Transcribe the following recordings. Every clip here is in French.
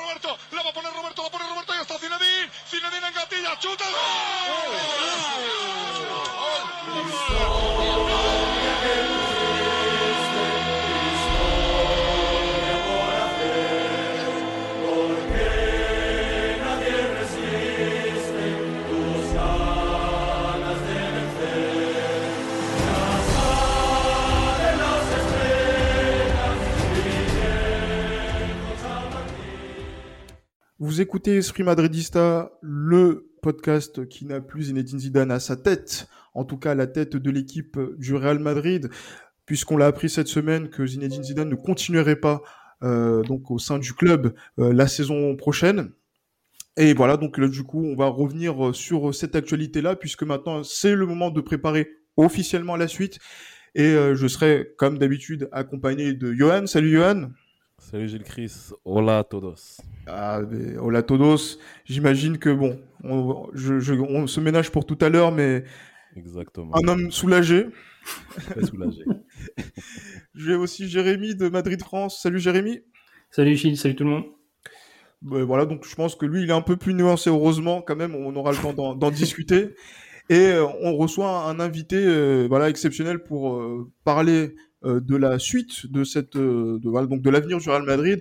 Roberto, la va a poner Roberto, la pone Roberto y está Zinedine, Zinedine en gatilla, chuta. Vous écoutez Esprit Madridista, le podcast qui n'a plus Zinedine Zidane à sa tête, en tout cas à la tête de l'équipe du Real Madrid, puisqu'on l'a appris cette semaine que Zinedine Zidane ne continuerait pas euh, donc au sein du club euh, la saison prochaine. Et voilà, donc là, du coup, on va revenir sur cette actualité-là, puisque maintenant c'est le moment de préparer officiellement la suite. Et euh, je serai, comme d'habitude, accompagné de Johan. Salut Johan. Salut Gilles Chris, hola a todos. Ah, mais hola todos. J'imagine que bon, on, je, je- on se ménage pour tout à l'heure, mais Exactement. un homme soulagé. Très soulagé. J'ai aussi Jérémy de Madrid France. Salut Jérémy. Salut Gilles, salut tout le monde. Ben voilà, donc je pense que lui, il est un peu plus nuancé. Heureusement, quand même, on aura le temps d'en- discuter. Et euh, on reçoit un invité, euh, voilà, exceptionnel pour euh, parler de la suite de cette, euh, de, donc de l'avenir du Real Madrid,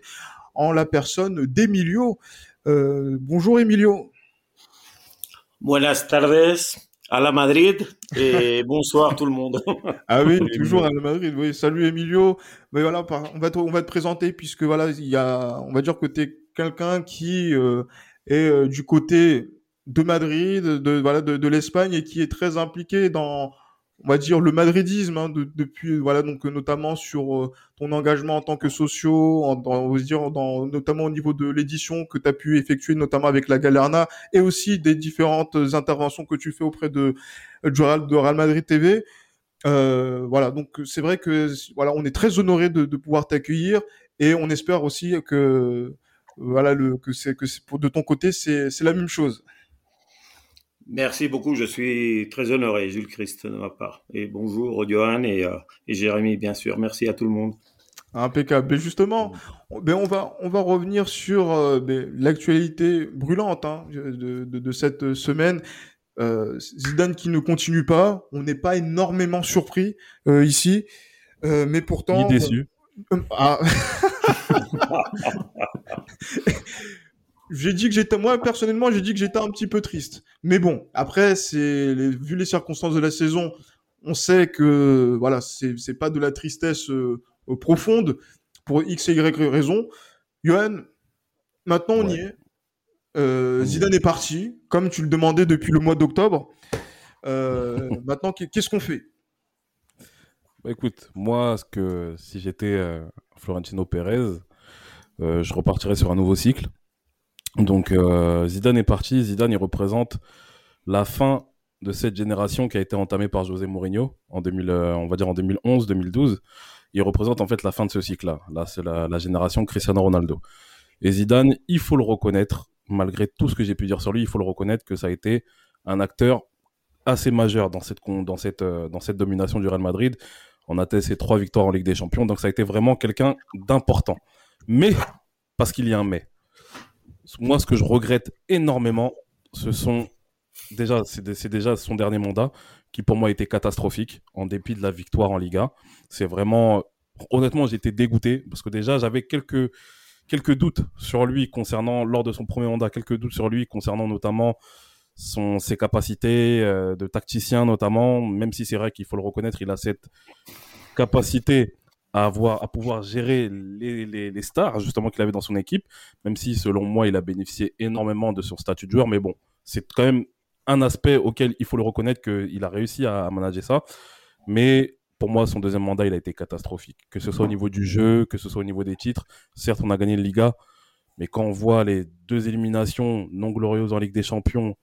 en la personne d'Emilio. Euh, bonjour Emilio. Buenas tardes à la Madrid et bonsoir tout le monde. Ah oui, toujours à la Madrid. Oui, salut Emilio. Mais voilà, on va te, on va te présenter puisque voilà, il y a, on va dire que tu es quelqu'un qui euh, est euh, du côté de Madrid, de voilà, de, de l'Espagne et qui est très impliqué dans, on va dire le madridisme hein, de- depuis voilà donc euh, notamment sur euh, ton engagement en tant que socio, en, dans, notamment au niveau de l'édition que tu as pu effectuer notamment avec la Galerna et aussi des différentes interventions que tu fais auprès de Real, de Real Madrid TV. Euh, voilà, donc c'est vrai que voilà, on est très honoré de, pouvoir t'accueillir et on espère aussi que voilà que c'est que c'est de ton côté c'est c'est la même chose. Merci beaucoup, je suis très honoré, Jules Christ, de ma part. Et bonjour, Johan et, euh, et Jérémy, bien sûr. Merci à tout le monde. Impeccable. Mais justement, on- ben on va on va revenir sur euh, ben, l'actualité brûlante hein, de, de, de cette semaine. Euh, Zidane qui ne continue pas, on n'est pas énormément surpris euh, ici, Euh, mais pourtant Ni déçu. Ah. j'ai dit que j'étais, moi personnellement, j'ai dit que j'étais un petit peu triste. Mais bon, après, c'est les- vu les circonstances de la saison, on sait que voilà, c'est c'est pas de la tristesse euh, profonde pour x et y raison. Johan, maintenant on y est. Euh, Zidane est parti, comme tu le demandais depuis le mois d'octobre. Euh, maintenant, qu'est- qu'est-ce qu'on fait? Bah, écoute, moi, ce que, si j'étais Florentino Pérez, je repartirais sur un nouveau cycle. Donc, euh, Zidane est parti. Zidane, il représente la fin de cette génération qui a été entamée par José Mourinho en 2000, euh, on va dire en 2011-2012. Il représente en fait la fin de ce cycle-là. Là, c'est la, génération Cristiano Ronaldo. Et Zidane, il faut le reconnaître, malgré tout ce que j'ai pu dire sur lui, il faut le reconnaître que ça a été un acteur assez majeur dans cette, con- dans cette, euh, dans cette domination du Real Madrid. On a testé trois victoires en Ligue des Champions, donc ça a été vraiment quelqu'un d'important. Mais, parce qu'il y a un mais, moi, ce que je regrette énormément, ce sont déjà, c'est dé- c'est déjà son dernier mandat qui pour moi était catastrophique en dépit de la victoire en Liga. C'est vraiment, honnêtement, j'étais dégoûté parce que déjà j'avais quelques quelques doutes sur lui concernant lors de son premier mandat, quelques doutes sur lui concernant notamment son ses capacités euh, de tacticien notamment, même si c'est vrai qu'il faut le reconnaître, il a cette capacité à avoir à pouvoir gérer les, les, les stars justement qu'il avait dans son équipe, même si selon moi il a bénéficié énormément de son statut de joueur, mais bon, c'est quand même un aspect auquel il faut le reconnaître qu'il a réussi à, à manager ça. Mais pour moi, son deuxième mandat, il a été catastrophique. Que ce soit au niveau du jeu, que ce soit au niveau des titres. Certes, on a gagné le Liga, mais quand on voit les deux éliminations non glorieuses en Ligue des Champions,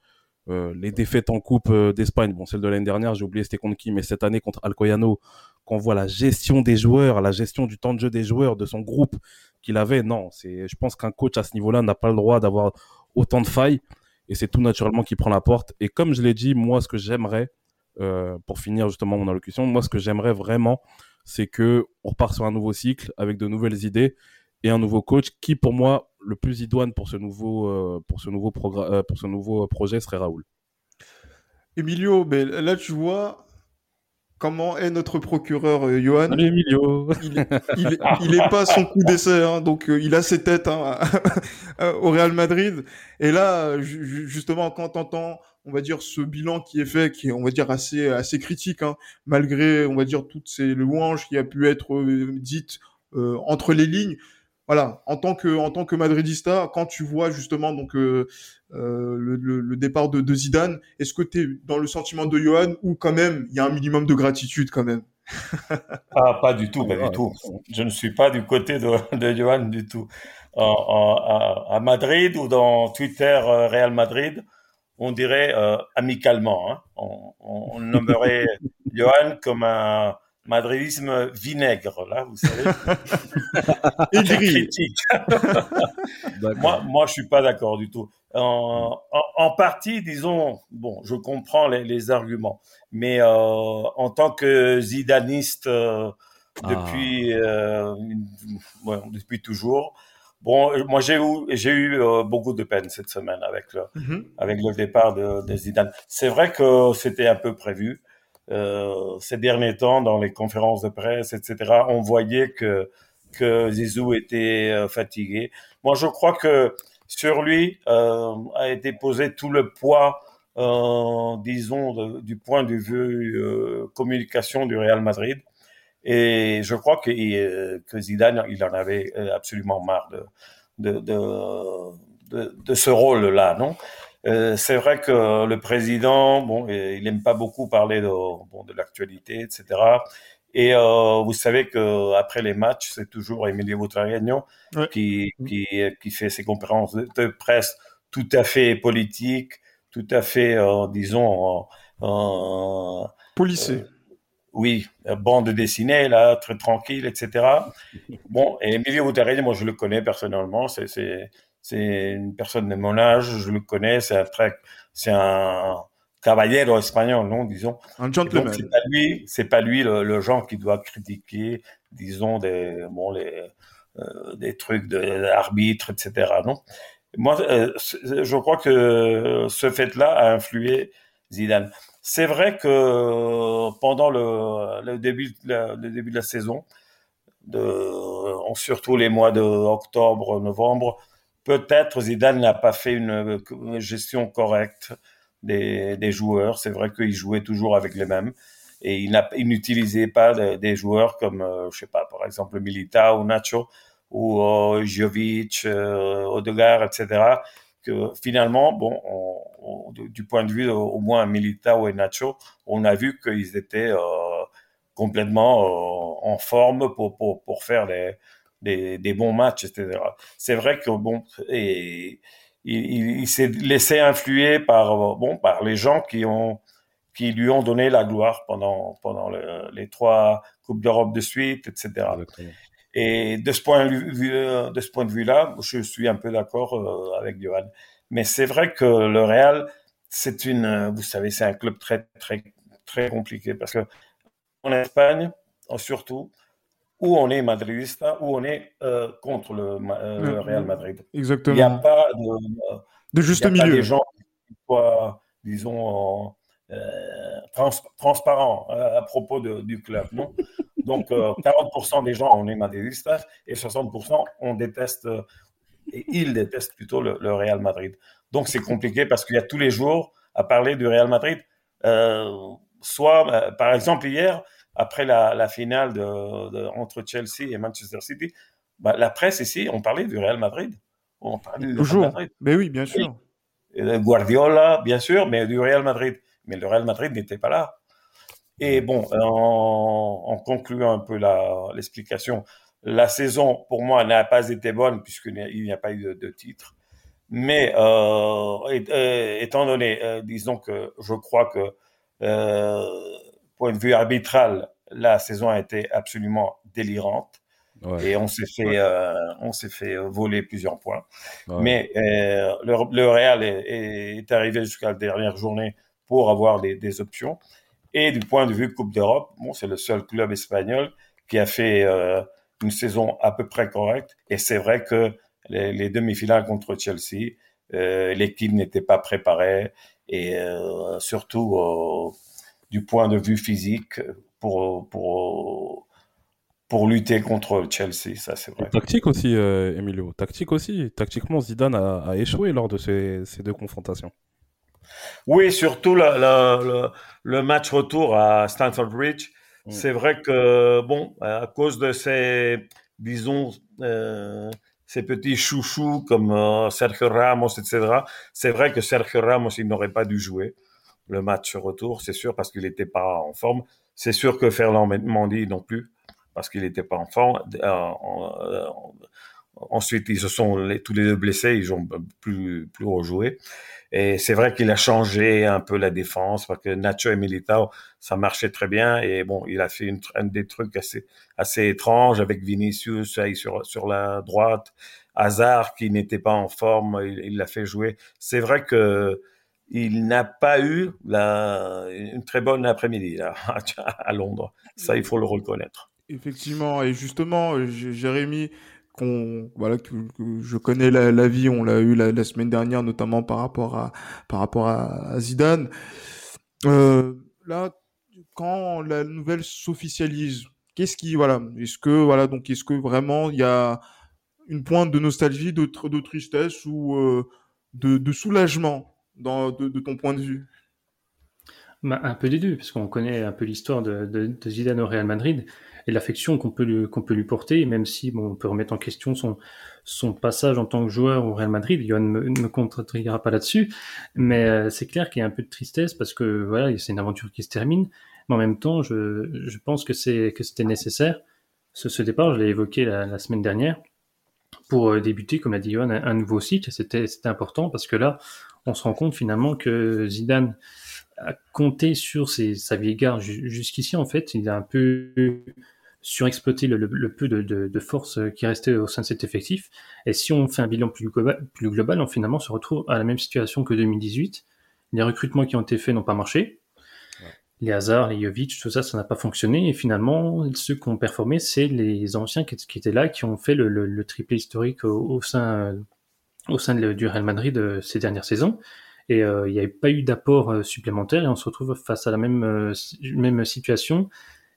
euh, les défaites en Coupe euh, d'Espagne, bon, celle de l'année dernière, j'ai oublié c'était contre qui, mais cette année contre Alcoyano, quand on voit la gestion des joueurs, la gestion du temps de jeu des joueurs, de son groupe qu'il avait, non, c'est, je pense qu'un coach à ce niveau-là n'a pas le droit d'avoir autant de failles. Et c'est tout naturellement qui prend la porte. Et comme je l'ai dit, moi, ce que j'aimerais, euh, pour finir justement mon allocution, moi, ce que j'aimerais vraiment, c'est que on repart sur un nouveau cycle avec de nouvelles idées et un nouveau coach qui, pour moi, le plus idoine pour ce nouveau, pour ce nouveau, pour ce nouveau projet serait Raoul. Emilio, mais là tu vois, comment est notre procureur euh, Johan Emilio. Il, est pas son coup d'essai, hein, donc euh, il a ses têtes hein, au Real Madrid. Et là, justement, quand t'entends, on va dire, ce bilan qui est fait, qui est, on va dire, assez assez critique, hein, malgré, on va dire, toutes ces louanges qui a pu être euh, dites entre les lignes voilà, en tant que en tant que madridista, quand tu vois justement donc euh, euh, le, le, départ de, de Zidane, est-ce que tu es dans le sentiment de Johan ou quand même il y a un minimum de gratitude quand même? Pas, pas du tout, pas du tout. Je ne suis pas du côté de, de Johan du tout. En, à, Madrid ou dans Twitter euh, Real Madrid, on dirait amicalement. Hein. On, on nommerait Johan comme un madridisme vinaigre, là, vous savez. Critique. moi, moi, je suis pas d'accord du tout. En, en, partie, disons, bon, je comprends les, les arguments, mais euh, en tant que zidaniste euh, depuis, ah. euh, ouais, depuis toujours, bon, moi j'ai eu, j'ai eu euh, beaucoup de peine cette semaine avec le, mm-hmm. avec le départ de, de Zidane. C'est vrai que c'était un peu prévu. Euh, ces derniers temps, dans les conférences de presse, etc., on voyait que que Zizou était euh, fatigué. Moi, je crois que sur lui euh, a été posé tout le poids, disons, du point de vue communication du Real Madrid. Et je crois que, que Zidane, il en avait absolument marre de, de, de, de ce rôle-là, non? Euh, c'est vrai que le président, bon, il n'aime pas beaucoup parler de, bon, de l'actualité, etc. Et euh, vous savez que après les matchs, c'est toujours Emilio Butragueño qui, qui, qui fait ses conférences de, presse tout à fait politiques, tout à fait, euh, disons, euh, policé. oui, bande dessinée là, très tranquille, etc. Bon, et Emilio Butragueño, moi je le connais personnellement, c'est c'est une personne de mon âge, je le connais, c'est un très, c'est un caballero espagnol, non, disons. Un gentleman. C'est pas lui, c'est pas lui le, le, genre qui doit critiquer, disons des, bon les, euh, des trucs d'arbitre, etc. Non. Moi, euh, je crois que ce fait-là a influé Zidane. C'est vrai que pendant le, le début, le, le début de la saison, de, surtout les mois de octobre, novembre, Peut-être Zidane n'a pas fait une, gestion correcte des, joueurs. C'est vrai qu'il jouait toujours avec les mêmes et il n'utilisait pas des joueurs comme, euh, je sais pas, par exemple Milita ou Nacho ou euh, Jovic, euh, Odegaard, etc. Que finalement, bon, du point de vue au moins Milita ou Nacho, on a vu qu'ils étaient euh, complètement en forme pour, pour faire les, des, des bons matchs, etc. C'est vrai que bon, et, il, il, s'est laissé influer par bon par les gens qui ont qui lui ont donné la gloire pendant pendant le, les trois coupes d'Europe de suite, etc. Et de ce point de vue de ce point de vue-là, je suis un peu d'accord euh, avec Johan. Mais c'est vrai que le Real, c'est une, vous savez, c'est un club très très très compliqué parce que en Espagne, surtout, où on est madridista, ou on est euh, contre le, euh, Real Madrid. Exactement. Il n'y a pas de, de juste y a milieu. Pas des gens qui soient, disons, euh, trans, transparents à, propos de, du club, non? Donc, 40% des gens, on est madridistas, et 60% on déteste, et ils détestent plutôt le, le Real Madrid. Donc, c'est compliqué parce qu'il y a tous les jours à parler du Real Madrid. soit, par exemple, hier, après la, la finale de, de, entre Chelsea et Manchester City, bah, la presse ici, on parlait du Real Madrid. On parlait du Toujours. Real Madrid. Mais oui, bien sûr. Guardiola, bien sûr, mais du Real Madrid. Mais le Real Madrid n'était pas là. Et bon, en, en concluant un peu l'explication, la, saison, pour moi, n'a pas été bonne puisqu'il n'y a pas eu de, de titre. Mais euh, et, étant donné, euh, disons que je crois que euh, point de vue arbitral, la saison a été absolument délirante. Ouais. Et on s'est fait, euh, on s'est fait voler plusieurs points. Ouais. Mais euh, le, le, Real est, est arrivé jusqu'à la dernière journée pour avoir des, des, options. Et du point de vue Coupe d'Europe, bon, c'est le seul club espagnol qui a fait euh, une saison à peu près correcte. Et c'est vrai que les, demi-finales contre Chelsea. L'équipe n'était pas préparée et surtout du point de vue physique pour pour pour lutter contre Chelsea, ça c'est vrai. tactique aussi, Emilio. Tactique aussi. Tactiquement, Zidane a, échoué lors de ces, ces deux confrontations. Oui, surtout le, le, match retour à Stanford Bridge. Mm. C'est vrai que, bon, à cause de ces, disons, euh, ces petits chouchous comme euh, Sergio Ramos, etc., c'est vrai que Sergio Ramos, il n'aurait pas dû jouer le match retour, c'est sûr, parce qu'il n'était pas en forme. C'est sûr que Ferland Mendy non plus, parce qu'il n'était pas en forme. Euh, ensuite, ils se sont tous les deux blessés, ils ont plus plus rejoué. Et c'est vrai qu'il a changé un peu la défense parce que Nacho et Militao, ça marchait très bien. Et bon, il a fait une, un des trucs assez, assez étranges avec Vinicius sur, sur la droite. Hazard qui n'était pas en forme, il l'a fait jouer. C'est vrai que il n'a pas eu une très bonne après-midi à Londres. Ça, il faut le reconnaître. Effectivement, et justement, Jérémy, qu'on voilà que, je connais la, vie, on l'a eu la, semaine dernière notamment par rapport à par rapport à, Zidane. Euh, là, quand la nouvelle s'officialise, qu'est-ce qui voilà, est-ce que voilà donc est-ce que vraiment il y a une pointe de nostalgie, de, tristesse ou euh, de, soulagement? Dans de, de, ton point de vue? Bah, Un peu des deux, parce qu'on connaît un peu l'histoire de, de, Zidane au Real Madrid et l'affection qu'on peut lui, qu'on peut lui porter, même si bon, on peut remettre en question son, son passage en tant que joueur au Real Madrid. Johan ne me, me contredira pas là-dessus, mais euh, c'est clair qu'il y a un peu de tristesse parce que voilà, c'est une aventure qui se termine. Mais en même temps, je, je pense que c'était nécessaire. Ce, ce départ, je l'ai évoqué la, la, semaine dernière, pour euh, débuter, comme l'a dit Johan, un, nouveau cycle. C'était important parce que là, on se rend compte finalement que Zidane a compté sur ses, sa vieille garde jusqu'ici. En fait, il a un peu surexploiter le, le, peu de, de, de, force qui restait au sein de cet effectif. Et si on fait un bilan plus global, plus global, on finalement se retrouve à la même situation que 2018. Les recrutements qui ont été faits n'ont pas marché. Les Hazard, les Jovic, tout ça, ça n'a pas fonctionné. Et finalement, ceux qui ont performé, c'est les anciens qui, étaient là, qui ont fait le, le triplé historique au, sein, au sein du Real Madrid euh, ces dernières saisons. Et euh, il n'y avait pas eu d'apport euh, supplémentaire et on se retrouve face à la même, situation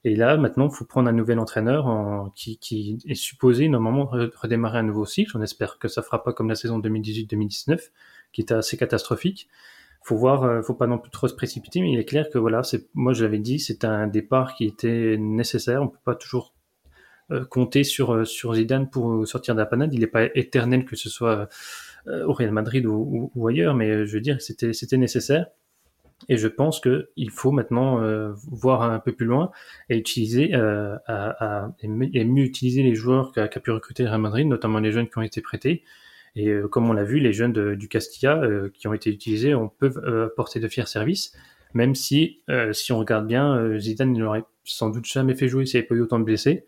et là, maintenant, il faut prendre un nouvel entraîneur en, qui, est supposé normalement redémarrer un nouveau cycle. On espère que ça fera pas comme la saison 2018-2019, qui était assez catastrophique. Faut voir, faut pas non plus trop se précipiter, mais il est clair que voilà, moi je l'avais dit, c'est un départ qui était nécessaire. On peut pas toujours compter sur euh, sur Zidane pour sortir de la panade. Il n'est pas éternel que ce soit au Real Madrid ou, ailleurs, mais je veux dire, c'était c'était nécessaire. Et je pense qu'il faut maintenant euh, voir un peu plus loin et utiliser euh, à, et mieux utiliser les joueurs qu'a pu recruter Real Madrid, notamment les jeunes qui ont été prêtés. Et euh, comme on l'a vu, les jeunes du Castilla euh, qui ont été utilisés on peuvent apporter de fiers services, même si, si on regarde bien, Zidane n'aurait sans doute jamais fait jouer s'il n'y avait pas eu autant de blessés.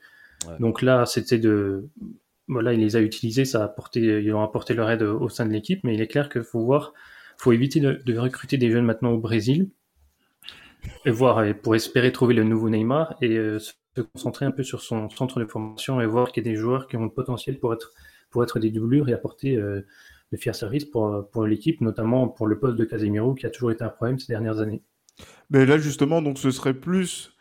Donc là, c'était de voilà, il les a utilisés, ça a apporté, ils ont apporté leur aide au sein de l'équipe, mais il est clair qu'il faut voir faut éviter de, recruter des jeunes maintenant au Brésil et voir pour espérer trouver le nouveau Neymar et euh, se concentrer un peu sur son centre de formation et voir qu'il y a des joueurs qui ont le potentiel pour être pour être des doublures et apporter euh, de fiers services pour pour l'équipe, notamment pour le poste de Casemiro qui a toujours été un problème ces dernières années. Mais là justement, donc ce serait plus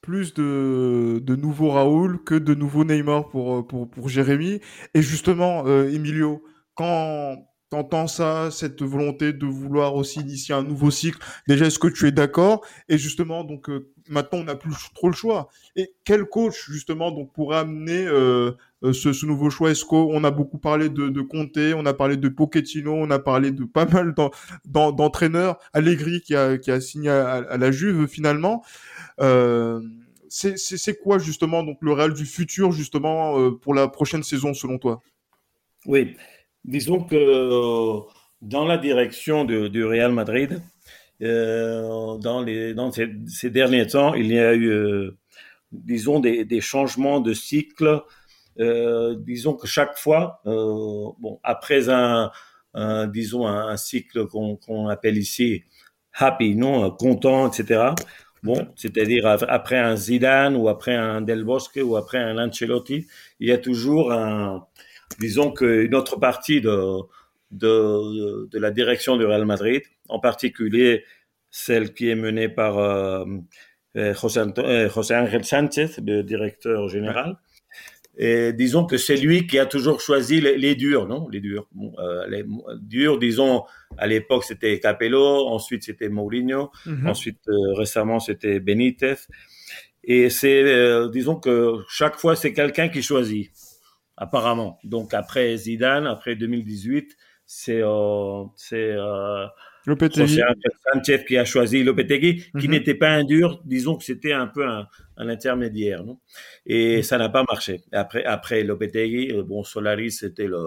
plus de, de nouveaux Raoul que de nouveaux Neymar pour, pour, pour Jérémy. Et justement, euh, Emilio, quand, T'entends ça, cette volonté de vouloir aussi initier un nouveau cycle. Déjà, est-ce que tu es d'accord? Et justement, donc euh, maintenant, on n'a plus trop le choix. Et quel coach justement donc pourrait amener euh, euh, ce, ce, nouveau choix? Est-ce qu'on a beaucoup parlé de, de Conte, on a parlé de Pochettino, on a parlé de pas mal d'entraîneurs? Allegri qui a, qui a signé à, la Juve finalement. Euh, c'est quoi justement donc le Real du futur justement pour la prochaine saison selon toi? Oui, disons que euh, dans la direction du Real Madrid, euh, dans, les, dans ces, derniers temps, il y a eu, euh, disons, des, des, changements de cycle. Euh, disons que chaque fois, euh, bon, après un, un, disons, un, cycle qu'on appelle ici happy, non, content, etc. Bon, c'est-à-dire après un Zidane ou après un Del Bosque ou après un Ancelotti, il y a toujours un, disons qu'une autre partie de, de, de, la direction du Real Madrid, en particulier celle qui est menée par euh, euh José, euh, José, Ángel Sánchez, le directeur général. Et disons que c'est lui qui a toujours choisi les, les durs, non? Les durs. Euh, les durs, disons, à l'époque c'était Capello, ensuite c'était Mourinho, mm -hmm. ensuite euh, récemment c'était Benitez. Et c'est, euh, disons que chaque fois c'est quelqu'un qui choisit, apparemment. Donc après Zidane, après 2018, c'est c'est Lopetegui. Sanchez qui a choisi Lopetegui, qui mm -hmm. n'était pas un dur, disons que c'était un peu un, un intermédiaire, non? Et mm -hmm. ça n'a pas marché. Après, après Lopetegui, euh, bon, Solari, c'était le,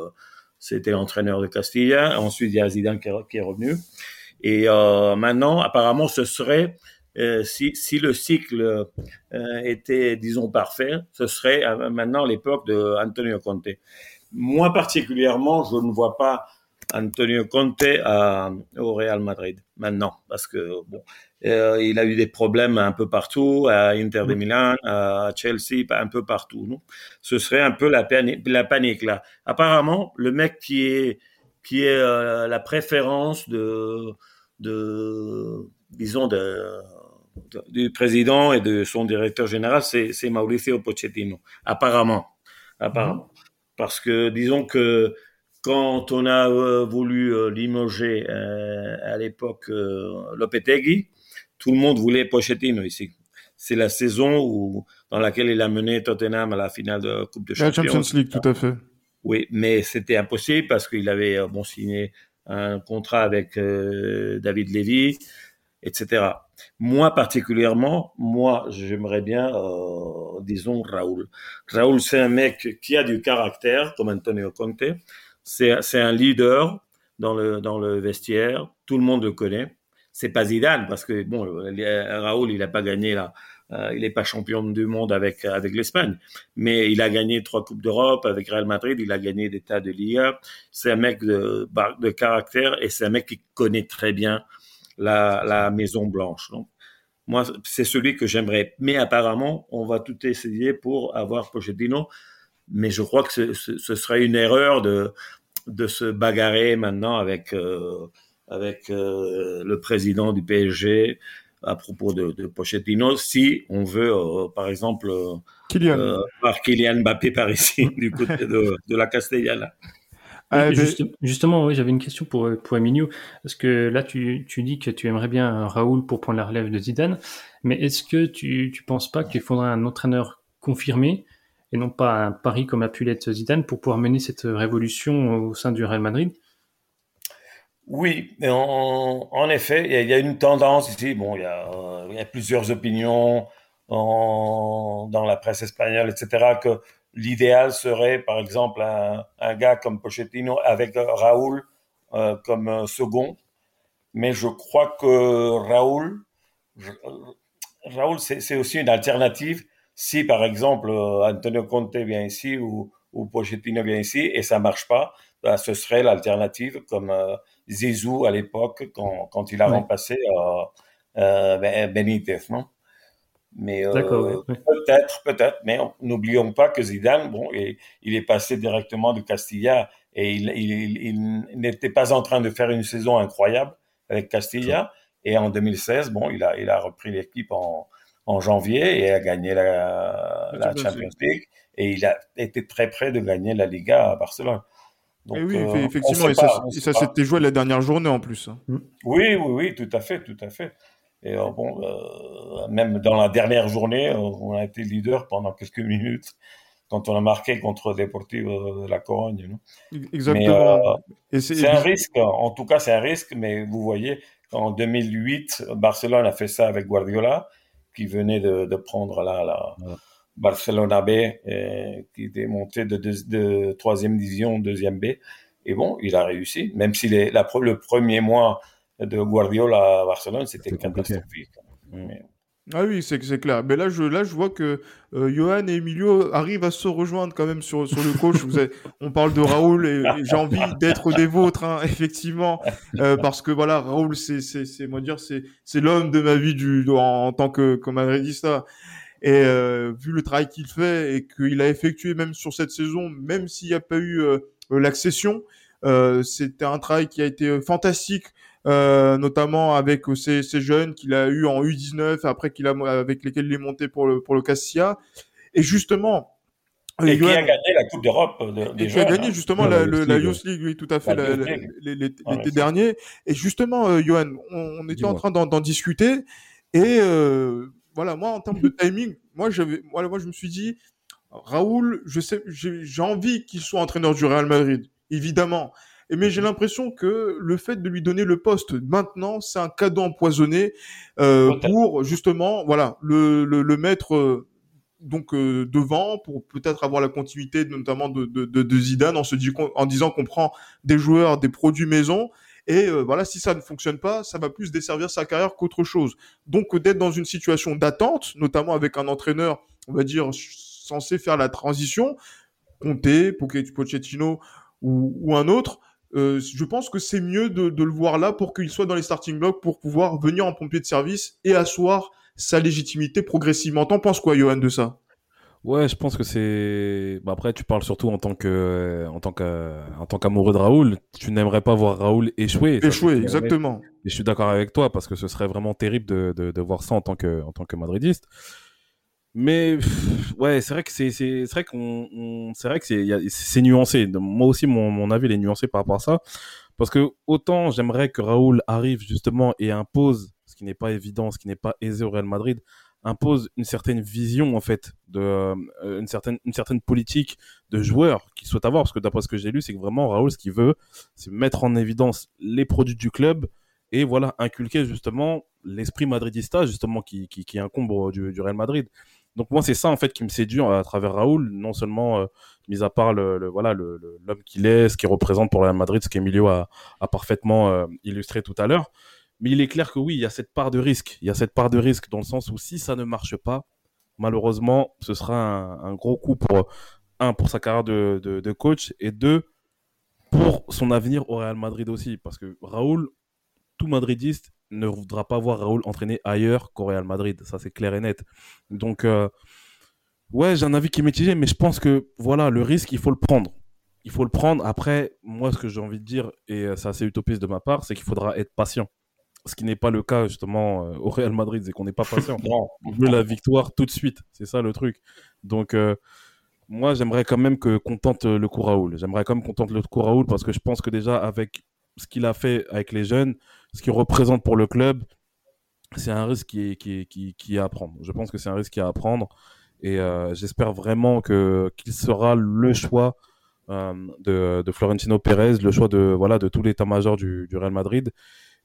c'était l'entraîneur de Castilla. Ensuite, il y a Zidane qui est, qui est revenu. Et euh, maintenant, apparemment, ce serait euh, si, si, le cycle euh, était, disons, parfait, ce serait maintenant l'époque de Antonio Conte. Moi particulièrement, je ne vois pas Antonio Conte à, au Real Madrid maintenant parce que bon, euh, il a eu des problèmes un peu partout à Inter de Milan, à Chelsea, un peu partout. Non? Ce serait un peu la panique, la panique là. Apparemment, le mec qui est qui est euh, la préférence de de disons de, du président et de son directeur général, c'est Mauricio Pochettino. Apparemment, apparemment, parce que disons que quand on a euh, voulu euh, limoger euh, à l'époque Lopetegui, tout le monde voulait Pochettino ici. C'est la saison où, dans laquelle il a mené Tottenham à la finale de Coupe de Champions. La Champions League, tout à fait. Oui, mais c'était impossible parce qu'il avait bon signé un contrat avec David Levy, etc. Moi particulièrement, moi j'aimerais bien, disons Raoul. Raoul, c'est un mec qui a du caractère, comme Antonio Conte c'est un leader dans le, dans le vestiaire. Tout le monde le connaît. C'est pas Zidane parce que bon, Raoul, il n'a pas gagné là. Euh, il n'est pas champion du monde avec avec l'Espagne, mais il a gagné trois coupes d'Europe avec Real Madrid. Il a gagné des tas de Liga. C'est un mec de, de caractère et c'est un mec qui connaît très bien la, la Maison Blanche. Moi, c'est celui que j'aimerais. Mais apparemment, on va tout essayer pour avoir Pochettino mais je crois que ce, ce, serait une erreur de, de se bagarrer maintenant avec, euh, avec euh, le président du PSG à propos de, de Pochettino si on veut, euh, par exemple, euh, Kylian. Euh, par Kylian Mbappé par ici, du côté de, de la Castellana. Ah, Juste, justement, oui, j'avais une question pour, pour Emilio. Parce que là, tu, tu dis que tu aimerais bien Raoul pour prendre la relève de Zidane. Mais est-ce que tu ne penses pas qu'il faudrait un entraîneur confirmé et non pas un pari comme a pu l'être Zidane pour pouvoir mener cette révolution au sein du Real Madrid? Oui, en, en effet, il y, a une tendance ici. Bon, il y a, euh, plusieurs opinions dans la presse espagnole, etc., que l'idéal serait, par exemple, un, gars comme Pochettino avec Raoul euh, comme second. Mais je crois que Raoul, Raoul, c'est aussi une alternative si par exemple Antonio Conte vient ici ou, ou Pochettino vient ici et ça marche pas, ben, ce serait l'alternative comme euh, Zizou à l'époque quand, quand il a ouais. remplacé euh, euh, Benitez, non? Mais euh, ouais. peut-être, peut-être, mais n'oublions pas que Zidane, bon, il, il est passé directement de Castilla et il, il, il n'était pas en train de faire une saison incroyable avec Castilla. Et en 2016, bon, il a, il a repris l'équipe en, en janvier et a gagné la, la Champions League et il a été très près de gagner la Liga à Barcelone. Donc, et oui, euh, effectivement, et ça, ça s'était joué la dernière journée en plus. Hein. Oui, oui, oui, tout à fait, tout à fait. Et euh, bon, euh, même dans la dernière journée, euh, on a été leader pendant quelques minutes quand on a marqué contre Deportivo de la Corogne. Non? Exactement. c'est un risque, en tout cas, c'est un risque, mais vous voyez, en 2008, Barcelone a fait ça avec Guardiola qui venait de, de prendre la ouais. Barcelona B, et, qui était monté de, de, de, troisième division, deuxième B. Et bon, il a réussi, même si les, la, le premier mois de Guardiola à Barcelone, c'était catastrophique. Mais... Ah oui, c'est clair. Mais là, je, là, je vois que euh, Johan et Emilio arrivent à se rejoindre quand même sur, sur le coach. Vous avez, on parle de Raoul et, j'ai envie d'être des vôtres, hein, effectivement, euh, parce que voilà, Raoul, c'est, c'est, c'est, moi dire, c'est, c'est l'homme de ma vie du, en, en tant que, comme madridista. Et euh, vu le travail qu'il fait et qu'il a effectué même sur cette saison, même s'il n'y a pas eu euh, l'accession, euh, c'était un travail qui a été fantastique, notamment avec ces, ces jeunes qu'il a eu en U19, après qu'il a avec lesquels il est monté pour le pour le Cassia. Et justement, et qui a gagné la Coupe d'Europe des jeunes. Qui a gagné hein. justement la, la, Youth League, oui, tout à fait, l'été dernier. Et justement, Johan, on, était en train d'en discuter. Et euh, voilà, moi, en termes de timing, moi, j'avais, voilà, moi, je me suis dit, Raoul, je sais, j'ai envie qu'il soit entraîneur du Real Madrid, évidemment. Mais j'ai l'impression que le fait de lui donner le poste maintenant, c'est un cadeau empoisonné euh, pour justement, voilà, le, le, le mettre euh, donc euh, devant pour peut-être avoir la continuité, notamment de, de, de, Zidane, en se dit, en disant qu'on prend des joueurs, des produits maison. Et euh, voilà, si ça ne fonctionne pas, ça va plus desservir sa carrière qu'autre chose. Donc d'être dans une situation d'attente, notamment avec un entraîneur, on va dire, censé faire la transition, Conte, Pochettino ou, ou un autre, euh, je pense que c'est mieux de, de, le voir là pour qu'il soit dans les starting blocks pour pouvoir venir en pompier de service et asseoir sa légitimité progressivement. T'en penses quoi, Johan, de ça? Ouais, je pense que c'est. Bah après, tu parles surtout en tant que, en tant que, en tant qu'amoureux de Raoul. Tu n'aimerais pas voir Raoul échouer. Échouer, exactement. Et je suis d'accord avec toi parce que ce serait vraiment terrible de, de, de, voir ça en tant que, en tant que madridiste. Mais ouais, c'est vrai que c'est, c'est, vrai qu'on, c'est vrai que c'est, c'est nuancé. Moi aussi, mon, mon avis il est nuancé par rapport à ça, parce que autant j'aimerais que Raoul arrive justement et impose, ce qui n'est pas évident, ce qui n'est pas aisé au Real Madrid, impose une certaine vision en fait de euh, une certaine une certaine politique de joueurs qu'il souhaite avoir. Parce que d'après ce que j'ai lu c'est que vraiment Raoul ce qu'il veut c'est mettre en évidence les produits du club et voilà inculquer justement l'esprit madridista justement qui, qui, qui incombe du, du, Real Madrid donc moi c'est ça en fait qui me séduit à travers Raoul. Non seulement euh, mis à part le, voilà l'homme qu'il est ce qu'il représente pour Real Madrid ce qu'Emilio a, a parfaitement euh, illustré tout à l'heure. Mais il est clair que oui, il y a cette part de risque. Il y a cette part de risque dans le sens où si ça ne marche pas, malheureusement, ce sera un, gros coup pour un pour sa carrière de, de, coach et deux pour son avenir au Real Madrid aussi, parce que Raoul, tout madridiste, ne voudra pas voir Raoul entraîner ailleurs qu'au Real Madrid. Ça, c'est clair et net. Donc, euh, ouais, j'ai un avis qui est mitigé, mais je pense que voilà, le risque, il faut le prendre. Il faut le prendre. Après, moi, ce que j'ai envie de dire, et c'est assez utopiste de ma part, c'est qu'il faudra être patient ce qui n'est pas le cas justement euh, au Real Madrid, c'est qu'on n'est pas patient. on veut la victoire tout de suite, c'est ça le truc. Donc euh, moi j'aimerais quand même que qu'on tente le coup Raoul. J'aimerais quand même qu'on tente le coup Raoul parce que je pense que déjà avec ce qu'il a fait avec les jeunes, ce qu'il représente pour le club, c'est un risque qui est, qui, qui, qui est à prendre. Je pense que c'est un risque qui est à prendre. Et euh, j'espère vraiment que qu'il sera le choix de, de Florentino Pérez, le choix de voilà de tout l'état-major du, du Real Madrid.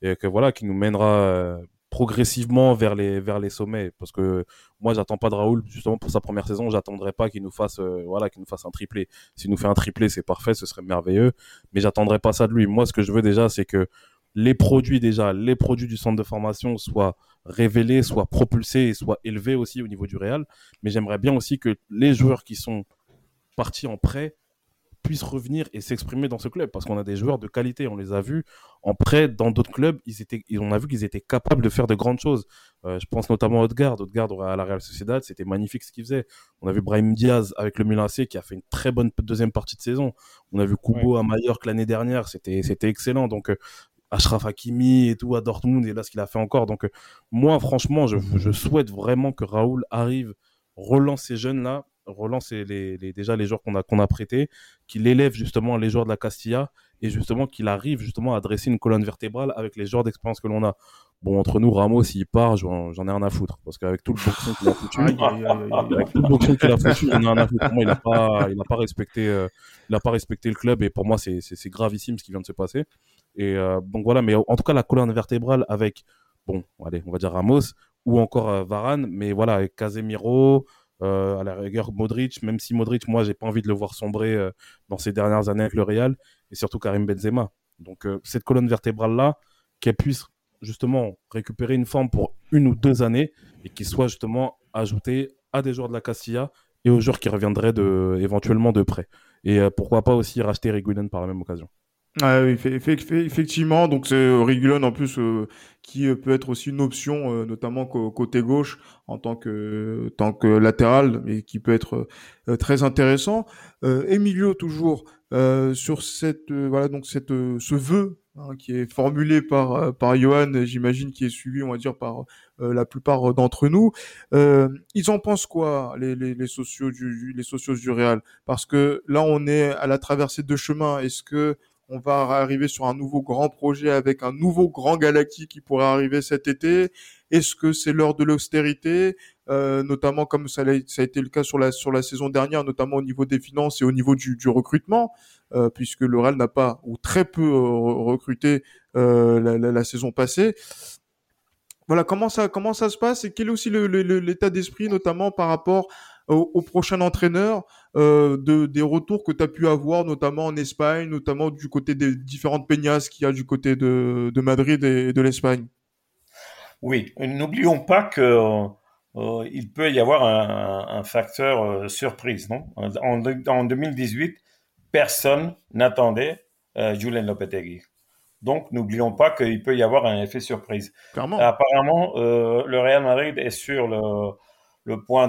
Et que voilà, qui nous mènera euh, progressivement vers les vers les sommets. Parce que moi j'attends pas de Raoul justement pour sa première saison. J'attendrai pas qu'il nous fasse euh, voilà qu'il nous fasse un triplé. S'il nous fait un triplé c'est parfait ce serait merveilleux. Mais j'attendrai pas ça de lui. Moi ce que je veux déjà c'est que les produits déjà les produits du centre de formation soient révélés soient propulsés et soient élevés aussi au niveau du Real mais j'aimerais bien aussi que les joueurs qui sont partis en prêt puissent revenir et s'exprimer dans ce club parce qu'on a des joueurs de qualité. On les a vus en prêt dans d'autres clubs. Ils étaient, on a vu qu'ils étaient capables de faire de grandes choses. Euh, je pense notamment à Odegaard. Odegaard à la Real Sociedad, c'était magnifique ce qu'il faisait. On a vu Brahim Diaz avec le Milan AC qui a fait une très bonne deuxième partie de saison. On a vu Kubo à Mallorca l'année dernière. C'était, c'était excellent. Donc, euh, Ashraf Hakimi et tout à Dortmund et là ce qu'il a fait encore. Donc, euh, moi, franchement, je, je souhaite vraiment que Raoul arrive, relance ces jeunes-là relance les, déjà les joueurs qu'on a, qu'on a prêtés, qu'il élève justement les joueurs de la Castilla et justement qu'il arrive justement à dresser une colonne vertébrale avec les joueurs d'expérience que l'on a. Bon, entre nous, Ramos, s'il part, j'en, ai rien à foutre. Parce qu'avec tout le boxing qu'il a foutu, avec tout le boxing qu'il a foutu, j'en ai rien à foutre. Pour moi, il n'a pas, il pas respecté, euh, il a pas respecté le club et pour moi, c'est, c'est, gravissime ce qui vient de se passer. Et euh, donc voilà, mais en tout cas, la colonne vertébrale avec, bon, allez, on va dire Ramos ou encore euh, Varane, mais voilà, avec Casemiro, euh, à la rigueur Modric, même si Modric, moi, j'ai pas envie de le voir sombrer dans ces dernières années avec le Real, et surtout Karim Benzema. Donc cette colonne vertébrale là, qu'elle puisse justement récupérer une forme pour une ou deux années et qu'il soit justement ajouté à des joueurs de la Castilla et aux joueurs qui reviendraient éventuellement de près. Et pourquoi pas aussi racheter Reguilon par la même occasion. Ah effectivement. Donc c'est Regulon en plus qui peut être aussi une option, notamment côté gauche en tant que tant que latéral, et qui peut être très intéressant. Emilio toujours sur cette voilà donc cette ce vœu Hein, qui est formulé par euh, par Johan, j'imagine, qui est suivi, on va dire, par euh, la plupart d'entre nous. Euh, ils en pensent quoi, les, les, les sociaux du les sociaux du Real? Parce que là, on est à la traversée de chemin. Est-ce que on va arriver sur un nouveau grand projet avec un nouveau grand galactique qui pourrait arriver cet été Est-ce que c'est l'heure de l'austérité, euh, notamment comme ça a, été le cas sur la sur la saison dernière, notamment au niveau des finances et au niveau du, du recrutement, euh, puisque le Real n'a pas ou très peu euh, recruté euh, la, la, saison passée. Voilà comment ça comment ça se passe et quel est aussi l'état d'esprit, notamment par rapport au, prochain entraîneur, euh, de, des retours que tu as pu avoir, notamment en Espagne, notamment du côté des différentes peñas qu'il y a du côté de, de Madrid et de l'Espagne? Oui, n'oublions pas que euh, il peut y avoir un, un facteur euh, surprise. Non? En, en, 2018, personne n'attendait euh, Julen Lopetegui. Donc, n'oublions pas qu'il peut y avoir un effet surprise. Clairement. Apparemment, euh, le Real Madrid est sur le, le point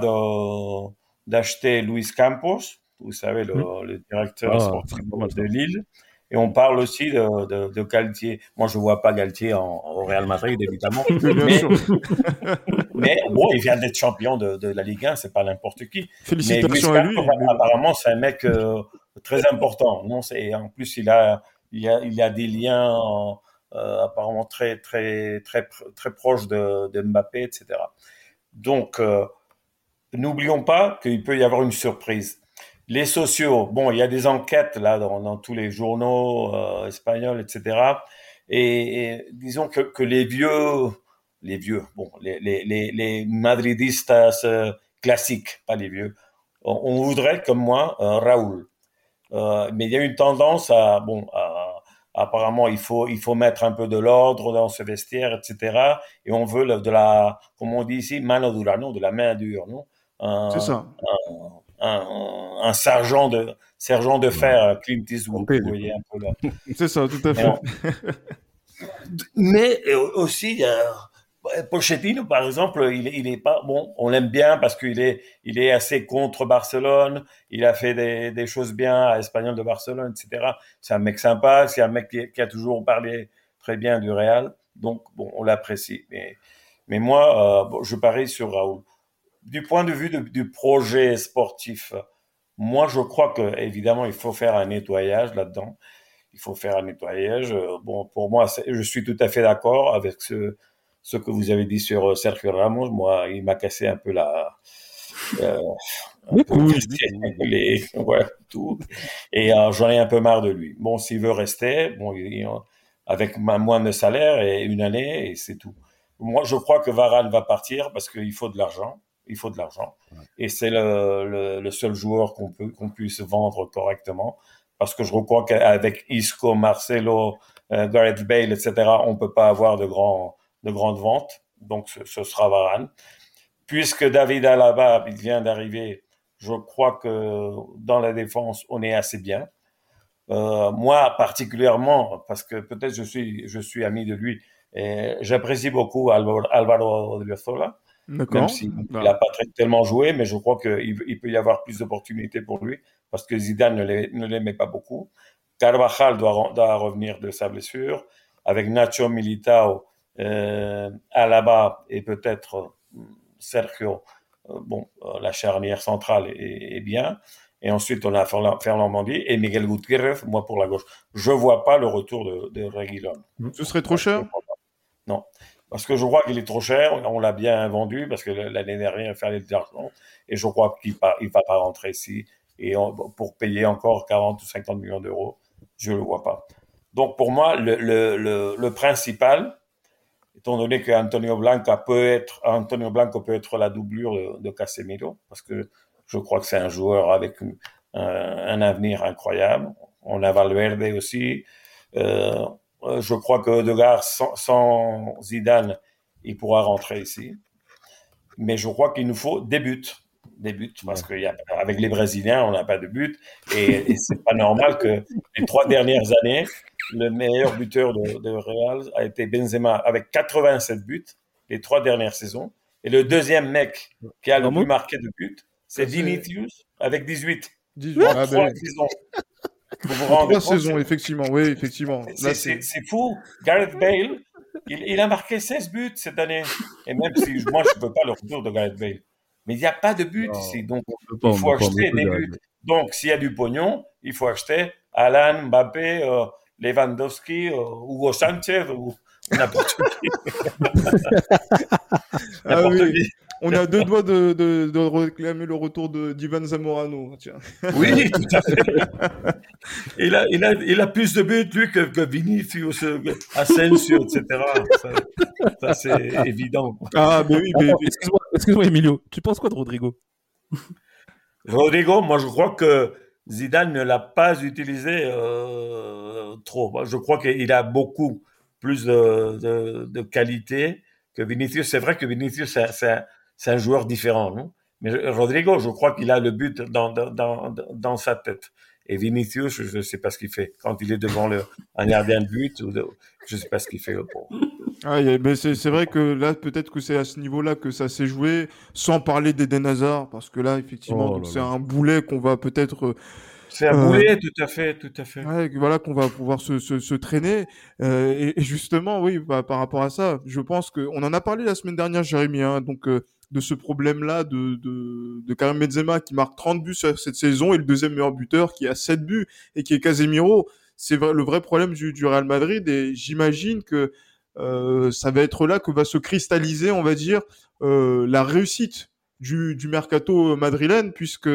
d'acheter Luis Campos, vous savez, le, mmh. le directeur ah, sportif de Lille. Et on parle aussi de, de, de Galtier. Moi, je vois pas Galtier en, au Real Madrid, évidemment. mais, mais, bon, il vient d'être champion de, de la Ligue 1, c'est pas n'importe qui. Félicitations mais à lui. Apparemment, c'est un mec euh, très important. Non, c'est en plus il a il a il a des liens euh, apparemment très très très très proches de, de Mbappé, etc. Donc euh, n'oublions pas qu'il peut y avoir une surprise. Les sociaux, bon, il y a des enquêtes là dans, tous les journaux euh, espagnols, etc. Et, disons que, les vieux, les vieux, bon, les, les, les, madridistas euh, classiques, pas les vieux, on, voudrait comme moi euh, Raoul. Mais il y a une tendance à, bon, apparemment il faut il faut mettre un peu de l'ordre dans ce vestiaire, etc. Et on veut de la, comme on dit ici, mano dura, non, de la main dure, non? C'est ça. Un, un, un, sergent de sergent de fer, Clint Eastwood, vous voyez un peu là. C'est ça, tout à fait. Mais, mais aussi, il y a Pochettino, par exemple, il, il est pas bon. On l'aime bien parce qu'il est, il est assez contre Barcelone. Il a fait des, des choses bien à Espagnol de Barcelone, etc. C'est un mec sympa. C'est un mec qui, qui, a toujours parlé très bien du Real. Donc, bon, on l'apprécie. Mais, mais moi, euh, bon, je parie sur Raoul. Du point de vue de, du projet sportif, moi, je crois que évidemment, il faut faire un nettoyage là-dedans. Il faut faire un nettoyage. Bon, pour moi, je suis tout à fait d'accord avec ce ce que vous avez dit sur euh, Sergio Ramos, moi, il m'a cassé un peu la. Euh, un peu les, ouais, tout. Et euh, j'en ai un peu marre de lui. Bon, s'il veut rester, bon, il, avec moins de salaire et une année, et c'est tout. Moi, je crois que Varane va partir parce qu'il faut de l'argent. Il faut de l'argent. Ouais. Et c'est le, le, le, seul joueur qu'on peut qu'on puisse vendre correctement. Parce que je crois qu'avec Isco, Marcelo, euh, Gareth Bale, etc., on peut pas avoir de grands de grandes ventes, donc ce, ce sera Varane. Puisque David Alaba il vient d'arriver, je crois que dans la défense, on est assez bien. Euh, moi, particulièrement, parce que peut-être je suis, je suis ami de lui, j'apprécie beaucoup Alvaro, Alvaro Odriozola, même s'il n'a pas très, tellement joué, mais je crois qu'il il peut y avoir plus d'opportunités pour lui, parce que Zidane ne l'aimait pas beaucoup. Carvajal doit, doit revenir de sa blessure. Avec Nacho Militao, euh, Alaba et peut-être euh, Sergio, euh, bon, euh, la charnière centrale est, est, bien. Et ensuite, on a Fernand Mendy et Miguel Gutiérrez, moi pour la gauche. Je vois pas le retour de, de Reguilon. Ce serait trop cher? Non, parce que je crois qu'il est trop cher. On l'a bien vendu parce que l'année dernière, il fallait de l'argent. Et je crois qu'il ne va pas rentrer ici. Et pour payer encore 40 ou 50 millions d'euros, je le vois pas. Donc pour moi, le, principal, étant donné que Antonio Blanco peut être, Antonio Blanco peut être la doublure de, Casemiro, parce que je crois que c'est un joueur avec un, un, avenir incroyable. On a Valverde aussi. Euh, je crois que Odegaard, sans, sans, Zidane, il pourra rentrer ici. Mais je crois qu'il nous faut des buts. Des buts, parce qu'avec les Brésiliens, on n'a pas de but. Et, et c'est pas normal que les trois dernières années, le meilleur buteur de, de, Real a été Benzema avec 87 buts les trois dernières saisons. Et le deuxième mec qui a le plus marqué de buts, c'est Vinicius avec 18. 18 en ah, ben... saisons. Vous vous rendez trois saisons, effectivement. Oui, effectivement. C'est fou. Gareth Bale, il, il, a marqué 16 buts cette année. Et même si moi, je ne veux pas le retour de Gareth Bale. Mais il n'y a pas de but ici. Donc, il faut acheter des buts. Donc, s'il y a du pognon, il faut acheter Alan, Mbappé, euh, Lewandowski, euh, Hugo Sanchez ou n'importe qui. ah oui. On a deux doigts de, de, de réclamer le retour de d'Ivan Zamorano. Tiens. Oui, tout à fait. il, a, il, a, il a plus de buts, lui, que, que Vinicius, Asensio, etc. Ça, ça c'est évident. Ah, mais oui, mais... Excuse-moi, excuse Emilio. Tu penses quoi de Rodrigo? Rodrigo, moi, je crois que Zidane ne l'a pas utilisé euh, trop. Je crois qu'il a beaucoup plus de, de, de, qualité que Vinicius. C'est vrai que Vinicius, c'est un, joueur différent, non? Mais Rodrigo, je crois qu'il a le but dans, dans, dans, sa tête. Et Vinicius, je ne sais pas ce qu'il fait. Quand il est devant le, un gardien de but, ou je ne sais pas ce qu'il fait. Bon. Ah, mais c'est vrai que là, peut-être que c'est à ce niveau-là que ça s'est joué, sans parler d'Eden Hazard, parce que là, effectivement, oh c'est un boulet qu'on va peut-être. C'est un boulet, euh, tout à fait, tout à fait. Ouais, voilà, qu'on va pouvoir se, se, se traîner. Euh, et, justement, oui, bah, par rapport à ça, je pense qu'on en a parlé la semaine dernière, Jérémy, hein, donc euh, de ce problème-là de, de, de Karim Benzema qui marque 30 buts cette saison et le deuxième meilleur buteur qui a 7 buts et qui est Casemiro. C'est le vrai problème du, du Real Madrid et j'imagine que euh, ça va être là que va se cristalliser, on va dire, euh, la réussite du, du mercato madrilène, puisque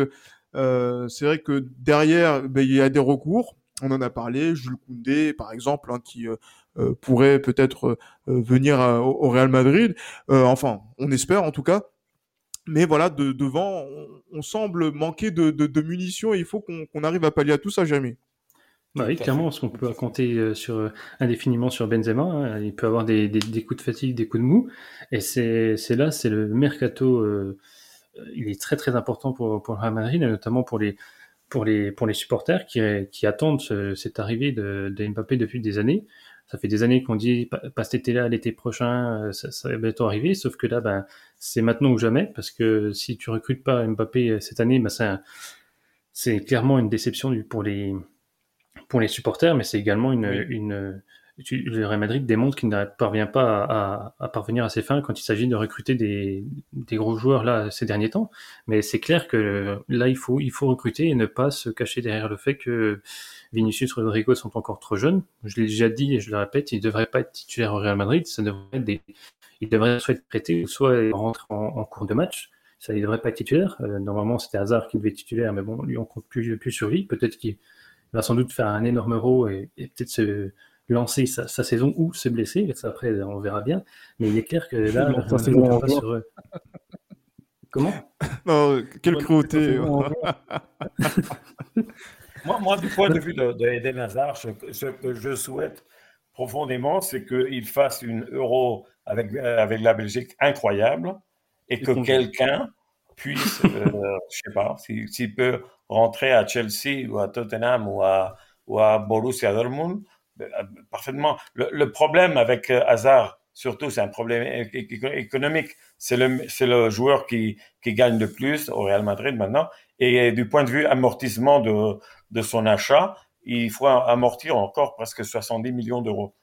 euh, c'est vrai que derrière, ben, il y a des recours. On en a parlé, Jules Koundé, par exemple, hein, qui euh, pourrait peut-être venir au Real Madrid. enfin, on espère en tout cas. Mais voilà, de, devant, on, semble manquer de, de, de, munitions et il faut qu'on arrive à pallier à tout ça, jamais. Bah oui, clairement, parce qu'on peut compter euh, sur, euh, indéfiniment sur Benzema. Hein. Il peut avoir des, des, des, coups de fatigue, des coups de mou. Et c'est là, c'est le mercato. Euh, il est très très important pour, pour le Real Madrid, et notamment pour les, pour les, pour les supporters qui, qui attendent cette arrivée de, de Mbappé depuis des années. Ça fait des années qu'on dit pas cet été-là, l'été prochain, ça, ça va bientôt arriver. Sauf que là, ben, c'est maintenant ou jamais, parce que si tu recrutes pas Mbappé cette année, ben, c'est clairement une déception pour les pour les supporters, mais c'est également une, une, le Real Madrid démontre qu'il ne parvient pas à, parvenir à ses fins quand il s'agit de recruter des, gros joueurs là ces derniers temps. Mais c'est clair que là il faut recruter et ne pas se cacher derrière le fait que Vinicius Rodrigo sont encore trop jeunes. Je l'ai déjà dit et je le répète, ils ne devraient pas être titulaires au Real Madrid. Ça devrait ils devraient soit être prêtés ou soit rentrer en, en cours de match. Ça, il devrait pas être titulaire. Euh, normalement, c'était Hazard qui devait être titulaire, mais bon, lui, on compte plus, sur lui. Peut-être qu'il il va sans doute faire un énorme euro et, peut-être se lancer sa, saison ou se blesser. après, on verra bien. Mais il est clair que là, on va sur... Comment? Non, quelle cruauté moi, moi, du point de vue de, Eden Hazard, ce, que je souhaite profondément, c'est qu'il fasse une euro avec, avec la Belgique incroyable et que quelqu'un puisse, euh, je sais pas, s'il peut rentrer à Chelsea ou à Tottenham ou à, ou à Borussia Dortmund, euh, parfaitement. Le, problème avec euh, Hazard, surtout, c'est un problème économique. C'est le, c'est le joueur qui, qui gagne le plus au Real Madrid maintenant. Et du point de vue amortissement de, de son achat, il faut amortir encore presque 70 millions d'euros.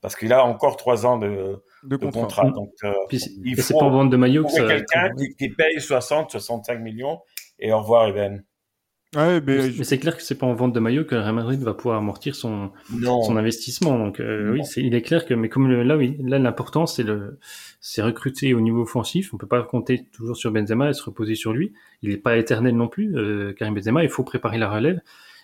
Parce qu'il a encore trois ans de, de, contrat. Donc, euh, il faut pas vendre de maillot que quelqu'un qui, qui, paye 60, 65 millions et au revoir, Eben. Ouais, mais, mais c'est clair que c'est pas en vente de maillot que Real Madrid va pouvoir amortir son, son investissement. Donc euh, oui, c'est, il est clair que, mais comme là, oui, là l'important c'est le, c'est recruter au niveau offensif. On peut pas compter toujours sur Benzema et se reposer sur lui. Il n'est pas éternel non plus, euh, Karim Benzema. Il faut préparer la relève.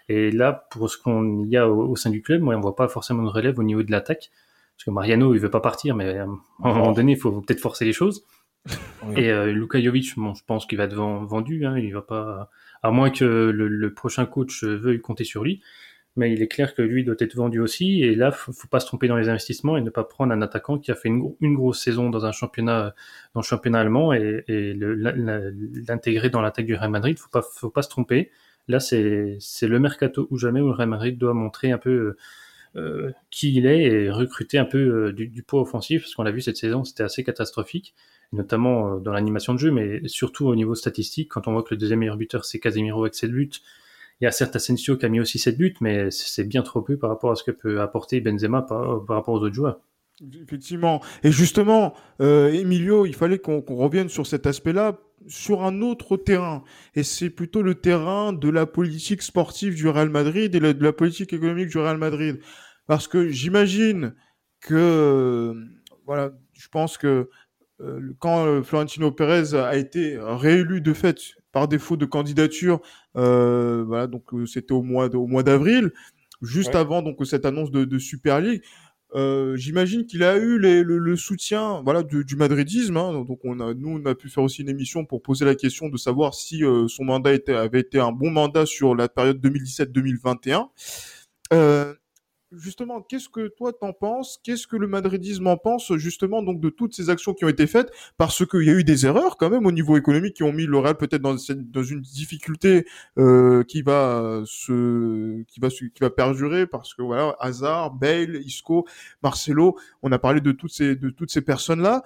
Et là, pour ce qu'on y a au, sein du club, moi, on voit pas forcément de relève au niveau de l'attaque. Parce que Mariano, il veut pas partir, mais à un moment donné, il faut peut-être forcer les choses. Et euh, Luka Jovic, bon, je pense qu'il va être vendu. Hein, il va pas à moins que le, prochain coach veuille compter sur lui. Mais il est clair que lui doit être vendu aussi. Et là, faut, faut pas se tromper dans les investissements et ne pas prendre un attaquant qui a fait une, grosse saison dans un championnat, dans le championnat allemand et, l'intégrer dans l'attaque du Real Madrid. Faut pas, faut pas se tromper. Là, c'est, le mercato ou jamais où le Real Madrid doit montrer un peu qui il est et recruter un peu du, du, poids offensif, parce qu'on l'a vu cette saison, c'était assez catastrophique, notamment dans l'animation de jeu, mais surtout au niveau statistique, quand on voit que le deuxième meilleur buteur c'est Casemiro avec 7 buts, il y a certes Asensio qui a mis aussi 7 buts, mais c'est bien trop peu par rapport à ce que peut apporter Benzema par, rapport aux autres joueurs. Effectivement. Et justement, euh, Emilio, il fallait qu'on revienne sur cet aspect-là, sur un autre terrain. Et c'est plutôt le terrain de la politique sportive du Real Madrid et de la politique économique du Real Madrid. Parce que j'imagine que, voilà, je pense que euh, quand euh, Florentino Pérez a été réélu de fait par défaut de candidature. Euh, voilà, donc c'était au mois au mois d'avril, juste avant donc cette annonce de, Super League. Euh, j'imagine qu'il a eu le, soutien voilà du, madridisme. Hein. donc on a, nous on a pu faire aussi une émission pour poser la question de savoir si son mandat était, avait été un bon mandat sur la période 2017-2021 justement, qu'est-ce que toi t'en penses? Qu'est-ce que le madridisme en pense justement donc de toutes ces actions qui ont été faites? Parce qu'il y a eu des erreurs quand même au niveau économique qui ont mis le peut-être dans, dans une difficulté euh, qui va se qui va qui va perdurer parce que voilà Hazard, Bale, Isco, Marcelo, on a parlé de toutes ces de toutes ces personnes là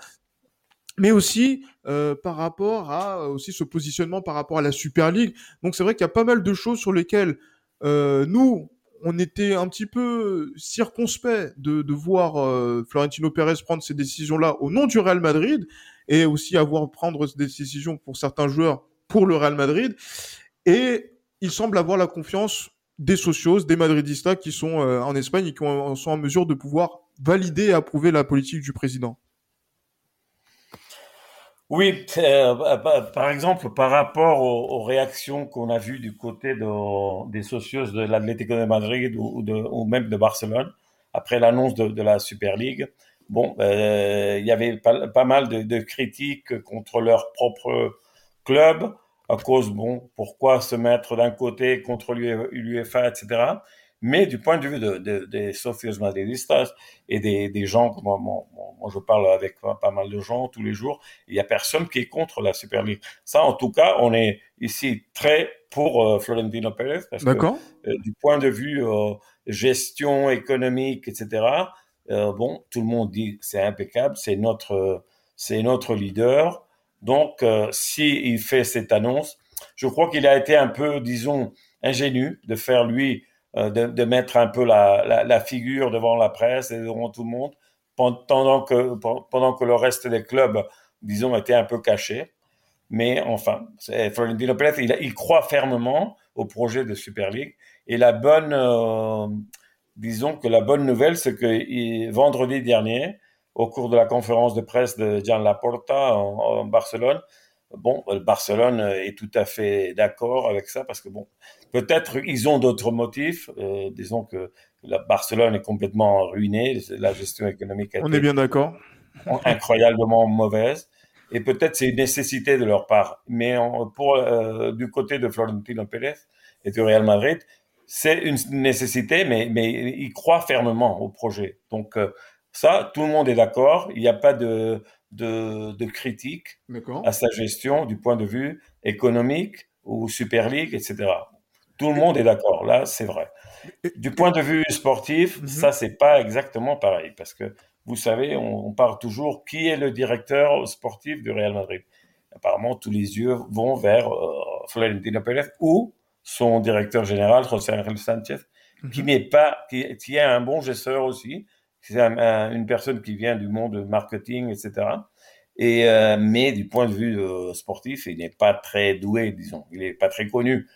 mais aussi euh, par rapport à aussi ce positionnement par rapport à la Super League. Donc c'est vrai qu'il y a pas mal de choses sur lesquelles euh, nous, on était un petit peu circonspect de, de voir euh, Florentino Pérez prendre ces décisions-là au nom du Real Madrid et aussi avoir prendre des décisions pour certains joueurs pour le Real Madrid. Et il semble avoir la confiance des socios, des madridistas qui sont euh, en Espagne et qui sont en mesure de pouvoir valider et approuver la politique du président. Oui, euh, bah, par exemple, par rapport aux, réactions qu'on a vues du côté des socios de l'Atlético de Madrid ou, de, même de Barcelone, après l'annonce de, la Super League, bon, euh, il y avait pas, mal de, critiques contre leur propre club, à cause, bon, pourquoi se mettre d'un côté contre l'UEFA, etc. Mais du point de vue de, de, des socios madridistas et des, des gens, moi, moi, moi, je parle avec pas mal de gens tous les jours, il y a personne qui est contre la Super League. Ça, en tout cas, on est ici très pour euh, Florentino Pérez parce que euh, du point de vue euh, gestion économique, etc. Euh, bon, tout le monde dit c'est impeccable, c'est notre c'est notre leader. Donc, si il fait cette annonce, je crois qu'il a été un peu, disons, ingénu de faire lui de, de, mettre un peu la, la, figure devant la presse et devant tout le monde, pendant que, pendant que le reste des clubs, disons, étaient un peu cachés. Mais enfin, Florentino Pérez, il, croit fermement au projet de Super League. Et la bonne, euh, disons que la bonne nouvelle, c'est que vendredi dernier, au cours de la conférence de presse de Gian Laporta en Barcelone, bon, Barcelone est tout à fait d'accord avec ça parce que bon, Peut-être ils ont d'autres motifs. Euh, disons que la Barcelone est complètement ruinée, la gestion économique. On est bien d'accord. Incroyablement mauvaise. Et peut-être c'est une nécessité de leur part. Mais pour euh, du côté de Florentino Pérez et du Real Madrid, c'est une nécessité, mais, mais ils croient fermement au projet. Donc euh, ça, tout le monde est d'accord. Il n'y a pas de, de, de critique à sa gestion du point de vue économique ou Super League, etc. Tout le monde est d'accord, là, c'est vrai. Du point de vue sportif, mhm. ça, c'est pas exactement pareil, parce que vous savez, on, parle toujours qui est le directeur sportif du Real Madrid. Apparemment, tous les yeux vont vers euh, Florentino Pérez ou son directeur général, José Ángel Sánchez, qui mhm. n'est pas, qui, qui, est un bon gesteur aussi. C'est une personne qui vient du monde marketing, etc. Et euh, mais du point de vue euh, sportif, il n'est pas très doué, disons. Il n'est pas très connu.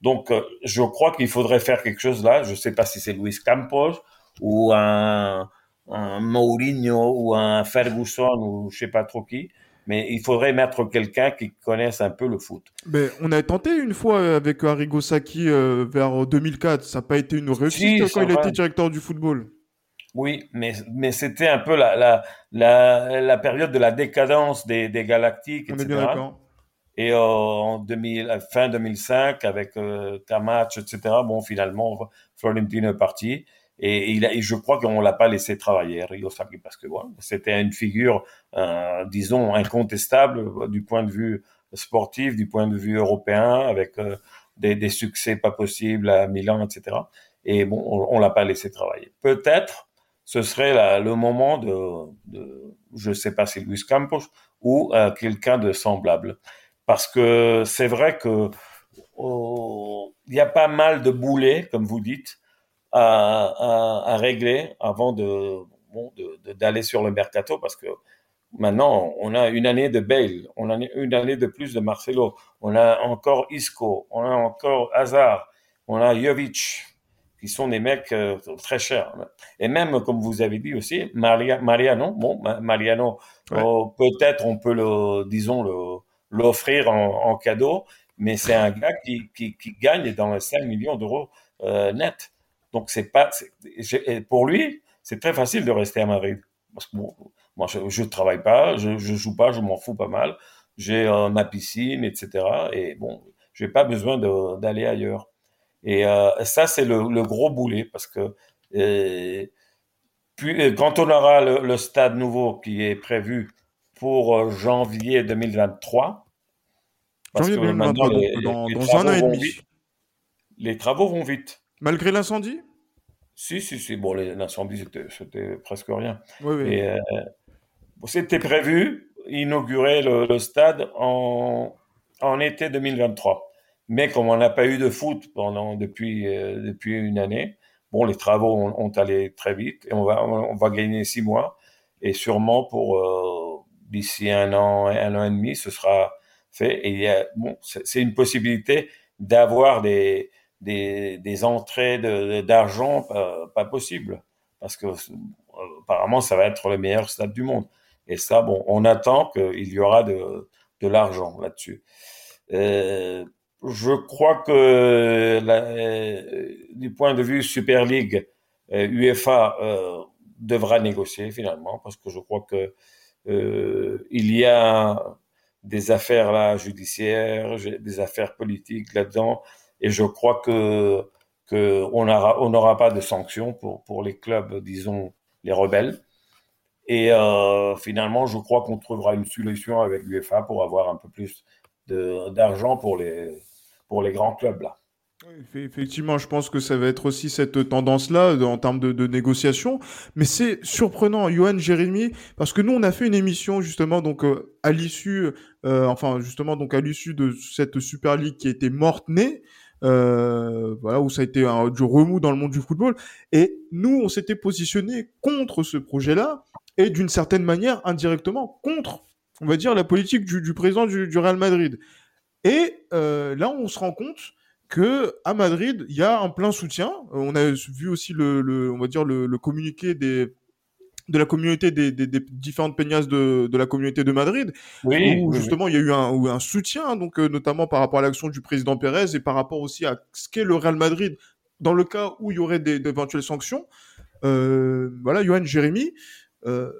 Donc, euh, je crois qu'il faudrait faire quelque chose là. Je ne sais pas si c'est Luis Campos ou un, un Mourinho ou un Ferguson ou je sais pas trop qui. Mais il faudrait mettre quelqu'un qui connaisse un peu le foot. Mais on a tenté une fois avec Arrigo Sacchi vers 2004. Ça n'a pas été une réussite quand il était directeur du football. Oui, mais, mais c'était un peu la, la, la, la, période de la décadence des, des galactiques, on Est bien d'accord. Et euh, en 2000, fin 2005, avec euh, match, etc., bon, finalement, Florentino est parti. Et, il et je crois qu'on l'a pas laissé travailler, Rio Saki, parce que voilà, c'était une figure, euh, disons, incontestable euh, du point de vue sportif, du point de vue européen, avec euh, des, des, succès pas possibles à Milan, etc. Et bon, on, l'a pas laissé travailler. Peut-être ce serait le moment de, je sais pas si Luis Campos ou euh, quelqu'un de semblable, parce que c'est vrai que oh, il y a pas mal de boulets, comme vous dites, à, régler avant d'aller sur le mercato, parce que Maintenant, on a une année de Bale, on a une année de plus de Marcelo, on a encore Isco, on a encore Hazard, on a Jovic, qui sont des mecs euh, très chers. Et même, comme vous avez dit aussi, Maria, Mariano, bon, Mariano, oh, peut-être on peut le, disons, l'offrir en, cadeau, mais c'est un gars qui, qui, qui, gagne dans les 5 millions d'euros euh, net. Donc c'est pas, pour lui, c'est très facile de rester à Madrid. Parce que bon, moi, je ne travaille pas, je, je joue pas, je m'en fous pas mal. J'ai euh, ma piscine, etc. Et bon, j'ai pas besoin d'aller ailleurs. Et euh, ça, c'est le, le, gros boulet parce que euh, puis euh, quand on aura le, le, stade nouveau qui est prévu pour janvier 2023, parce janvier que 2023, les, dans, les dans un an et demi. Vite, les travaux vont vite. Malgré l'incendie? Si, si, si. Bon, l'incendie, c'était presque rien. Oui, oui. Et, c'était prévu inaugurer le, le stade en, en été 2023. Mais comme on n'a pas eu de foot pendant depuis euh, depuis une année, bon, les travaux ont, ont, allé très vite et on va on va gagner six mois et sûrement pour euh, d'ici un an un an et demi, ce sera fait. Et il y a bon, c'est une possibilité d'avoir des des, des entrées d'argent de, pas, pas possible parce que apparemment ça va être le meilleur stade du monde. Et ça, bon, on attend qu'il y aura de, de l'argent là-dessus. Euh, je crois que euh, du point de vue Super League, euh, UEFA euh, devra négocier finalement parce que je crois que il y a des affaires là judiciaires, des affaires politiques là-dedans, et je crois que on n'aura pas de sanctions pour pour les clubs, disons les rebelles. Et finalement, je crois qu'on trouvera une solution avec l'UEFA pour avoir un peu plus d'argent pour les, pour les grands clubs là. Effectivement, je pense que ça va être aussi cette tendance-là en termes de, négociation. Mais c'est surprenant, Johan Jérémy, parce que nous, on a fait une émission justement donc euh, à l'issue, euh, enfin justement donc à l'issue de cette Super League qui été morte-née, euh, voilà où ça a été un, du remous dans le monde du football. Et nous, on s'était positionné contre ce projet-là et d'une certaine manière indirectement contre, on va dire, la politique du, président du, Real Madrid. Et euh, là, on se rend compte que à Madrid, il y a un plein soutien. On a vu aussi le, le on va dire le, le, communiqué des de la communauté des, des, des différentes peñas de, de, la communauté de Madrid, oui, où oui, justement oui. il y a eu un, un soutien, donc euh, notamment par rapport à l'action du président Pérez et par rapport aussi à ce qu'est le Real Madrid dans le cas où il y aurait d'éventuelles sanctions. Euh, voilà, Johan Jérémy, euh,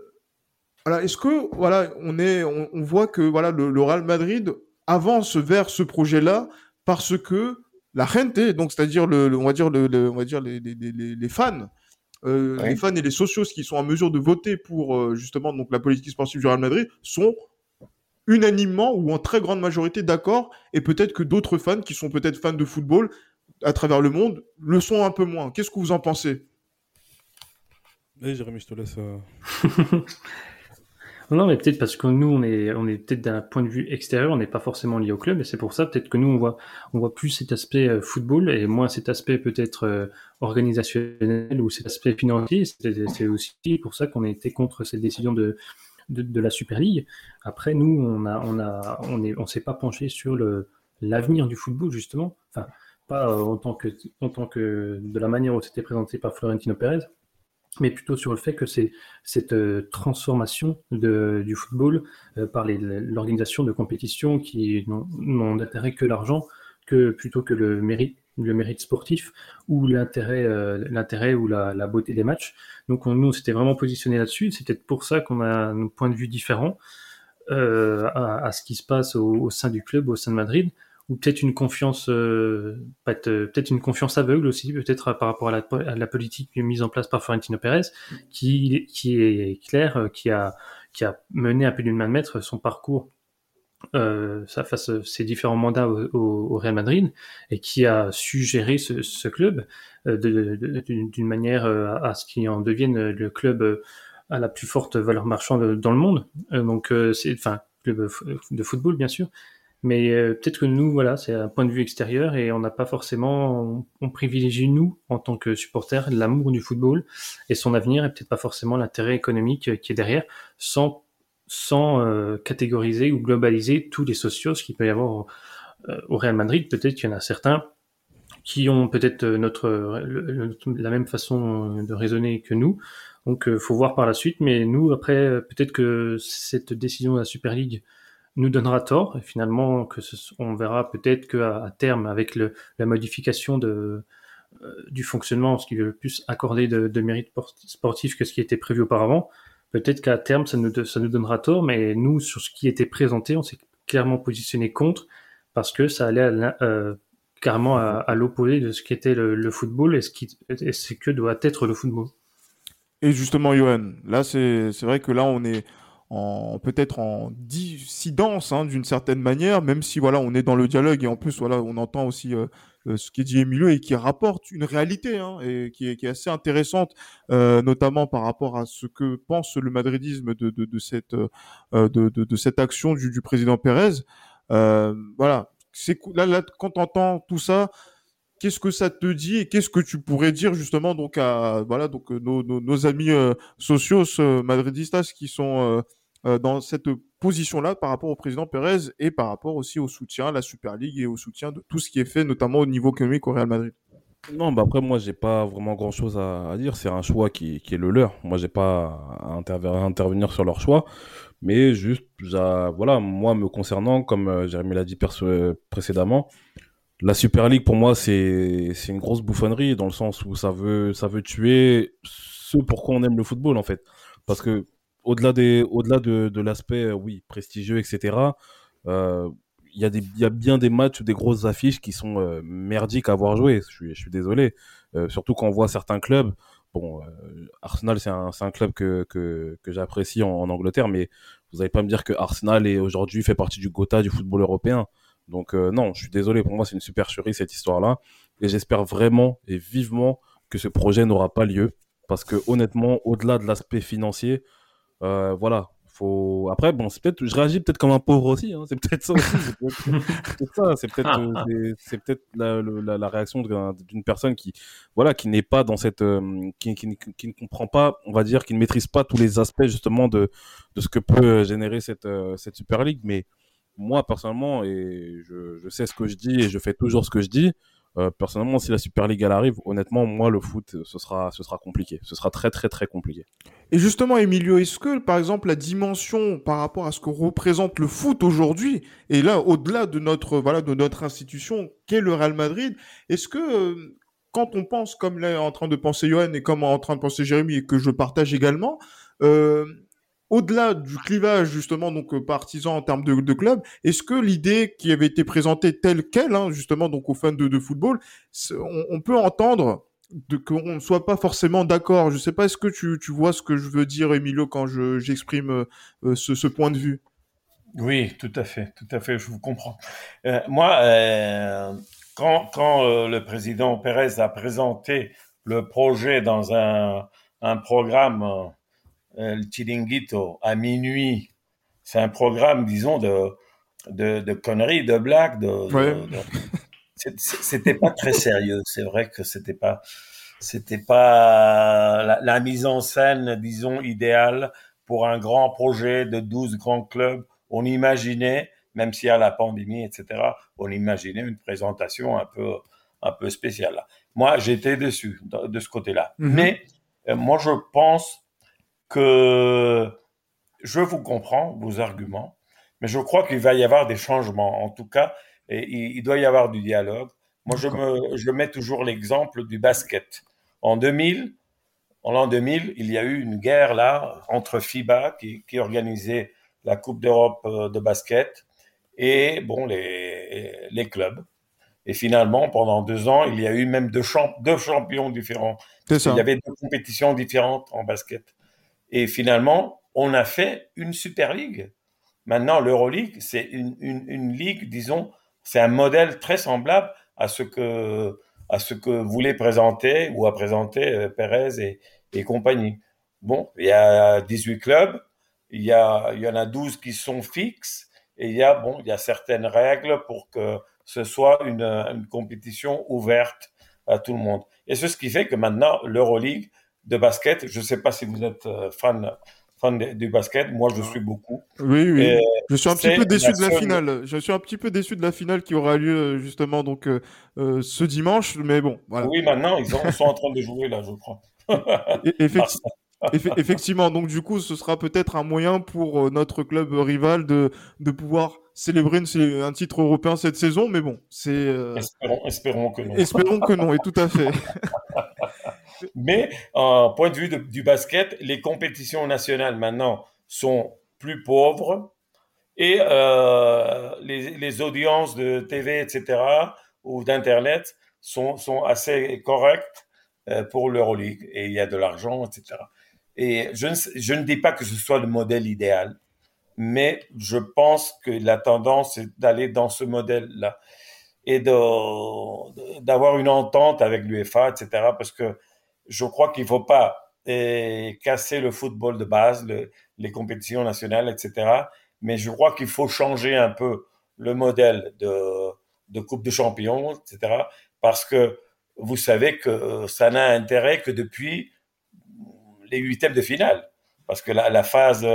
voilà, est-ce que voilà, on est, on, on, voit que voilà, le, le Real Madrid avance vers ce projet-là parce que la gente, donc c'est-à-dire le, le, on va dire le, le, on va dire les, les, les, les fans, euh, les fans et les socios qui sont en mesure de voter pour euh, justement donc la politique sportive du Real Madrid sont unanimement ou en très grande majorité d'accord et peut-être que d'autres fans qui sont peut-être fans de football à travers le monde le sont un peu moins. Qu'est-ce que vous en pensez? Allez, Jérémy, je te laisse. Euh... non, mais peut-être parce que nous, on est, on est peut-être d'un point de vue extérieur, on n'est pas forcément lié au club, et c'est pour ça peut-être que nous, on voit, on voit plus cet aspect euh, football et moins cet aspect peut-être euh, organisationnel ou cet aspect financier. C'est aussi pour ça qu'on a été contre cette décision de, de, de, la Super League. Après, nous, on a, on a, on est, on s'est pas penché sur le l'avenir du football justement. Enfin, pas en tant que, en tant que de la manière où c'était présenté par Florentino Pérez mais plutôt sur le fait que c'est cette euh, transformation de, du football euh, par l'organisation de compétitions qui n'ont d'intérêt que l'argent, que plutôt que le mérite, le mérite sportif ou l'intérêt, euh, ou la, beauté des matchs. Donc on, nous, vraiment positionné là-dessus. C'est peut-être pour ça qu'on a un point de vue différent à, ce qui se passe au, sein du club, au sein de Madrid ou peut-être une confiance, euh, peut-être une confiance aveugle aussi, peut-être par rapport à la, politique mise en place par Florentino Pérez, qui, qui est clair, qui a, qui a mené à plus d'une main de maître son parcours euh, ça face ses différents mandats au, Real Madrid et qui a su gérer ce, club d'une manière à, ce qu'il en devienne le club à la plus forte valeur marchande dans le monde. donc c'est enfin club de football bien sûr. Mais peut-être que nous, voilà, c'est un point de vue extérieur et on n'a pas forcément, on, privilégie nous, en tant que supporters, l'amour du football et son avenir et peut-être pas forcément l'intérêt économique qui est derrière, sans sans euh, catégoriser ou globaliser tous les socios qu'il peut y avoir euh, au, Real Madrid. Peut-être qu'il y en a certains qui ont peut-être euh, notre la même façon de raisonner que nous. Donc, faut voir par la suite. Mais nous, après, peut-être que cette décision de la Super League nous donnera tort. Et finalement, que on verra peut-être qu'à à terme, avec le, la modification de, du fonctionnement, ce qui veut plus accorder de, mérite sportif que ce qui était prévu auparavant, Peut-être qu'à terme, ça nous, ça nous donnera tort, mais nous, sur ce qui était présenté, on s'est clairement positionné contre parce que ça allait euh, carrément à, l'opposé de ce qu'était le, le, football et ce, qui, et ce que doit être le football. Et justement, Johan, là, c'est vrai que là, on est en peut-être en dissidence hein, d'une certaine manière, même si voilà, on est dans le dialogue et en plus voilà, on entend aussi euh, euh, ce qui est dit Emilio et qui rapporte une réalité hein, et qui est, qui est, assez intéressante, euh, notamment par rapport à ce que pense le madridisme de, de, de cette euh, de, de, cette action du, du président Pérez. Euh, voilà, c'est là, là quand on entend tout ça, qu'est-ce que ça te dit et qu'est-ce que tu pourrais dire justement donc à voilà donc nos, nos, nos amis sociaux madridistas qui sont euh, dans cette position-là par rapport au président Pérez et par rapport aussi au soutien à la Super League et au soutien de tout ce qui est fait, notamment au niveau économique au Real Madrid. Non, bah après moi j'ai pas vraiment grand chose à, dire. C'est un choix qui, est le leur. Moi j'ai pas à, intervenir sur leur choix, mais juste voilà moi me concernant, comme euh, Jérémy l'a dit précédemment, la Super League pour moi c'est une grosse bouffonnerie dans le sens où ça veut ça veut tuer ce pourquoi on aime le football en fait. Parce que au-delà des, au-delà de, de l'aspect, euh, oui, prestigieux, etc. Euh, il y, a des, y a bien des matchs ou des grosses affiches qui sont euh, merdiques à avoir joué. Je suis, je suis désolé. surtout quand on voit certains clubs. Bon, Arsenal, c'est un, un, club que, que, que j'apprécie en, Angleterre, mais vous n'allez pas me dire que Arsenal est aujourd'hui fait partie du Gotha du football européen. Donc non, je suis désolé. Pour moi, c'est une supercherie cette histoire-là, et j'espère vraiment et vivement que ce projet n'aura pas lieu, parce que honnêtement, au-delà de l'aspect financier, euh, voilà. Faut... Après, bon, c'est peut-être, je réagis peut-être comme un pauvre aussi. Hein. C'est peut-être ça aussi. C'est ça. C'est peut-être, euh, c'est peut-être la, la, la, réaction d'une personne qui, voilà, qui n'est pas dans cette, euh, qui, qui, qui, ne comprend pas, on va dire, qui ne maîtrise pas tous les aspects justement de, de ce que peut générer cette, cette Super League. Mais moi, personnellement, et je, je sais ce que je dis et je fais toujours ce que je dis. Euh, personnellement, si la Super League elle arrive, honnêtement, moi le foot, ce sera, ce sera compliqué. Ce sera très très très compliqué. Et justement, Emilio, est-ce que par exemple la dimension par rapport à ce que représente le foot aujourd'hui, et là au-delà de notre voilà de notre institution qu'est le Real Madrid, est-ce que euh, quand on pense comme là en train de penser Johan et comme en train de penser Jérémy et que je partage également, euh, au-delà du clivage justement donc euh, partisan en termes de, club, est-ce que l'idée qui avait été présentée telle qu'elle, hein, justement donc aux fans de, football, on, peut entendre qu'on ne soit pas forcément d'accord? Je sais pas, est-ce que tu, vois ce que je veux dire, Emilio, quand j'exprime euh, euh, ce, ce, point de vue? Oui, tout à fait, tout à fait, je vous comprends. Moi, quand, quand le président Pérez a présenté le projet dans un, un programme le Chiringuito à minuit. C'est un programme, disons, de, de, de conneries, de blagues. De, C'était pas très sérieux. C'est vrai que c'était pas, c'était pas la, la, mise en scène, disons, idéale pour un grand projet de 12 grands clubs. On imaginait, même s'il y a la pandémie, etc., on imaginait une présentation un peu, un peu spéciale. Moi, j'étais dessus, de, ce côté-là. Mm-hmm. Mais euh, moi, je pense que je vous comprends, vos arguments, mais je crois qu'il va y avoir des changements. En tout cas, et il doit y avoir du dialogue. Moi, je, me, je mets toujours l'exemple du basket. En 2000, en l'an 2000, il y a eu une guerre là entre FIBA qui, qui organisait la Coupe d'Europe euh, de basket et bon les, les clubs. Et finalement, pendant deux ans, il y a eu même deux, champ deux champions différents. Il y avait deux compétitions différentes en basket. Et finalement, on a fait une Super League. Maintenant, l'Euroleague, c'est une, une, ligue, disons, c'est un modèle très semblable à ce que à ce que voulait présenter ou a présenté euh, Pérez et, et compagnie. Bon, il y a 18 clubs, il y, a, il y en a 12 qui sont fixes, et il y a, bon, il y a certaines règles pour que ce soit une, une compétition ouverte à tout le monde. Et c'est ce qui fait que maintenant, l'Euroleague de basket, je ne sais pas si vous êtes euh, fan fan du basket. Moi, je suis beaucoup. Oui, oui. je suis un petit peu déçu de la finale. Je suis un petit peu déçu de la finale qui aura lieu euh, justement donc euh, ce dimanche. Mais bon, voilà. Oui, maintenant, ils sont en train de jouer là, je crois. Effectivement. effectivement, donc du coup, ce sera peut-être un moyen pour notre club rival de, de pouvoir célébrer une, un titre européen cette saison, mais bon, c'est... Euh... Espérons, espérons, que non. Espérons que non, et tout à fait. mais, en point de vue du basket, les compétitions nationales maintenant sont plus pauvres et euh, les, audiences de TV, etc., ou d'Internet sont, sont assez correctes euh, pour l'Euroleague et il y a de l'argent, etc. Et je ne, je ne dis pas que ce soit le modèle idéal, mais je pense que la tendance est d'aller dans ce modèle-là et d'avoir une entente avec l'UEFA, etc. Parce que je crois qu'il ne faut pas eh, casser le football de base, les compétitions nationales, etc. Mais je crois qu'il faut changer un peu le modèle de, Coupe de Champions, etc. Parce que vous savez que ça n'a intérêt que depuis les huitièmes de finale. Parce que la, phase,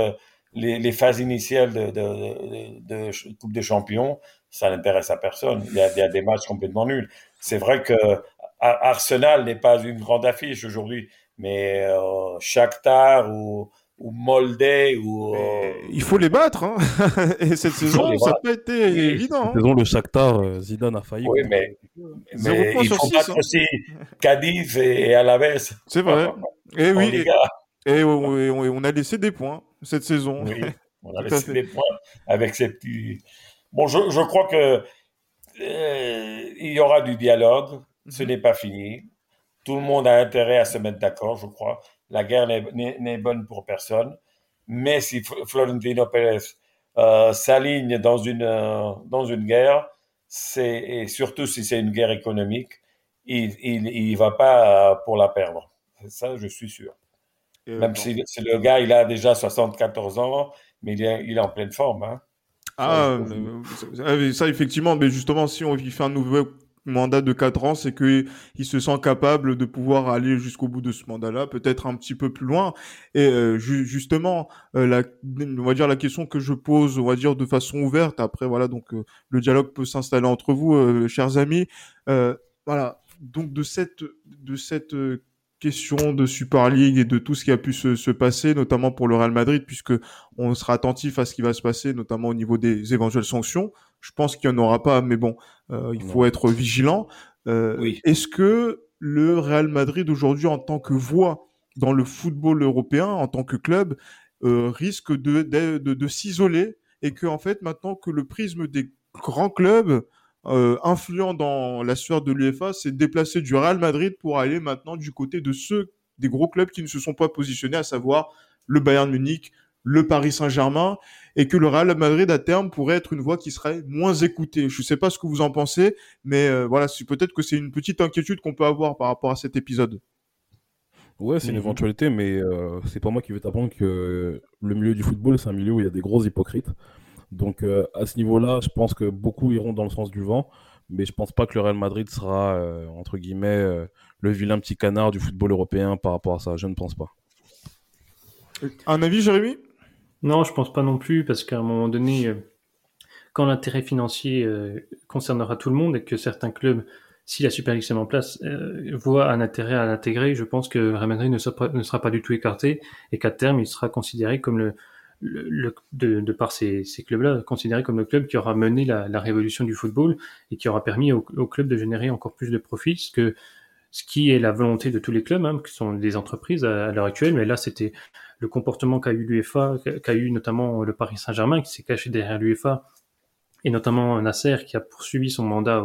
les, les, phases initiales de, de, de, de, Champions, ça n'intéresse à personne. Il y, a, des matchs complètement nuls. C'est vrai que Arsenal n'est pas une grande affiche aujourd'hui, mais euh, Shakhtar ou, ou Molde ou euh... il faut les battre hein. Et cette saison ça n'a pas été évident cette hein. saison le Shakhtar euh, Zidane a failli. Oui mais, mais il faut battre hein. aussi Cadiz et Alaves. C'est vrai. Et oui et, et, on a laissé des points cette saison. Oui on a laissé des points avec ces petits bon je, je crois que euh, il y aura du dialogue ce n'est pas fini tout le monde a intérêt à se mettre d'accord je crois la guerre n'est bonne pour personne. Mais si Florentino Pérez euh, s'aligne dans une, euh, dans une guerre, et surtout si c'est une guerre économique, il ne va pas pour la perdre. Ça, je suis sûr. Euh, Même si, si, le gars, il a déjà 74 ans, mais il est, il est en pleine forme. Hein. Ah, ça, ça, effectivement, mais justement, si on fait un nouveau mandat de 4 ans, c'est qu'il se sent capable de pouvoir aller jusqu'au bout de ce mandat-là, peut-être un petit peu plus loin. Et euh, justement, euh, la, on va dire la question que je pose, on va dire de façon ouverte. Après, voilà, donc euh, le dialogue peut s'installer entre vous, euh, chers amis. voilà, donc de cette de cette question de Super League et de tout ce qui a pu se, se, passer, notamment pour le Real Madrid, puisque on sera attentif à ce qui va se passer, notamment au niveau des éventuelles sanctions. Je pense qu'il n'y en aura pas, mais bon, euh, il faut être vigilant. Euh, oui. Est-ce que le Real Madrid aujourd'hui, en tant que voix dans le football européen, en tant que club, euh, risque de, de, de, de s'isoler et que en fait maintenant que le prisme des grands clubs euh, influent dans la sphère de l'UEFA, c'est déplacer du Real Madrid pour aller maintenant du côté de ceux des gros clubs qui ne se sont pas positionnés, à savoir le Bayern Munich, le Paris Saint-Germain, et que le Real Madrid à terme pourrait être une voix qui serait moins écoutée. Je ne sais pas ce que vous en pensez, mais euh, voilà, peut-être que c'est une petite inquiétude qu'on peut avoir par rapport à cet épisode. Ouais, c'est une mhm. éventualité, mais euh, c'est pas moi qui vais t'apprendre que le milieu du football, c'est un milieu où il y a des gros hypocrites. Donc euh, à ce niveau-là, je pense que beaucoup iront dans le sens du vent, mais je pense pas que le Real Madrid sera euh, entre guillemets euh, le vilain petit canard du football européen par rapport à ça. Je ne pense pas. Un avis, Jérémy? Non, je pense pas non plus, parce qu'à un moment donné, quand l'intérêt financier concernera tout le monde et que certains clubs si la Super League se met en place, euh, voit un intérêt à l'intégrer, je pense que Real Madrid ne sera, pas, ne sera pas du tout écarté et qu'à terme, il sera considéré comme le, de, par ces, clubs-là, considérés comme le club qui aura mené la, révolution du football et qui aura permis au, au, club de générer encore plus de profits, ce, que, ce qui est la volonté de tous les clubs, hein, qui sont des entreprises à, l'heure actuelle. Mais là, c'était le comportement qu'a eu l'UEFA, qu'a eu notamment le Paris Saint-Germain, qui s'est caché derrière l'UEFA, et notamment Nasser, qui a poursuivi son mandat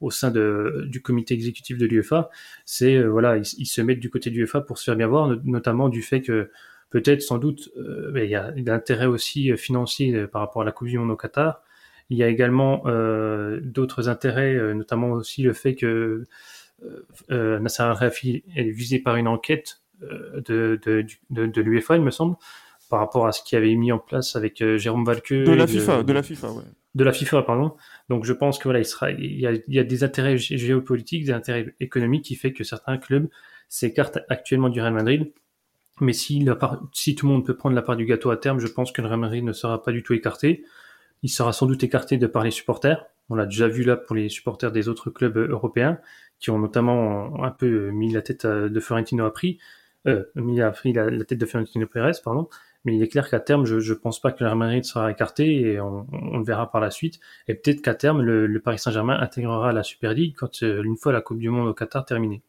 au, sein de, du comité exécutif de l'UEFA. C'est, euh, voilà, ils, se mettent du côté de l'UEFA pour se faire bien voir, notamment du fait que peut-être sans doute, il y a l'intérêt aussi financier par rapport à la Coupe du Monde au Qatar. Il y a également d'autres intérêts, notamment aussi le fait que Nasser Al-Khelaifi est visé par une enquête de, de, de, de l'UEFA, il me semble, par rapport à ce qui avait mis en place avec euh, Jérôme Valque. De la FIFA, de la FIFA, ouais. De la FIFA, pardon. Donc je pense que voilà, il sera, il y a, il y a des intérêts géopolitiques, des intérêts économiques qui fait que certains clubs s'écartent actuellement du Real Madrid. Mais si, tout le monde peut prendre la part du gâteau à terme, je pense que le Real ne sera pas du tout écarté. Il sera sans doute écarté de par les supporters. On l'a déjà vu là pour les supporters des autres clubs européens, qui ont notamment un peu mis la tête de Florentino à prix, euh, mis la, tête de Florentino Pérez, pardon. Mais il est clair qu'à terme, je ne pense pas que le Real Madrid sera écarté et on, le verra par la suite. Et peut-être qu'à terme, le, le Paris Saint-Germain intégrera la Super League quand euh, une fois la Coupe du Monde au Qatar terminée.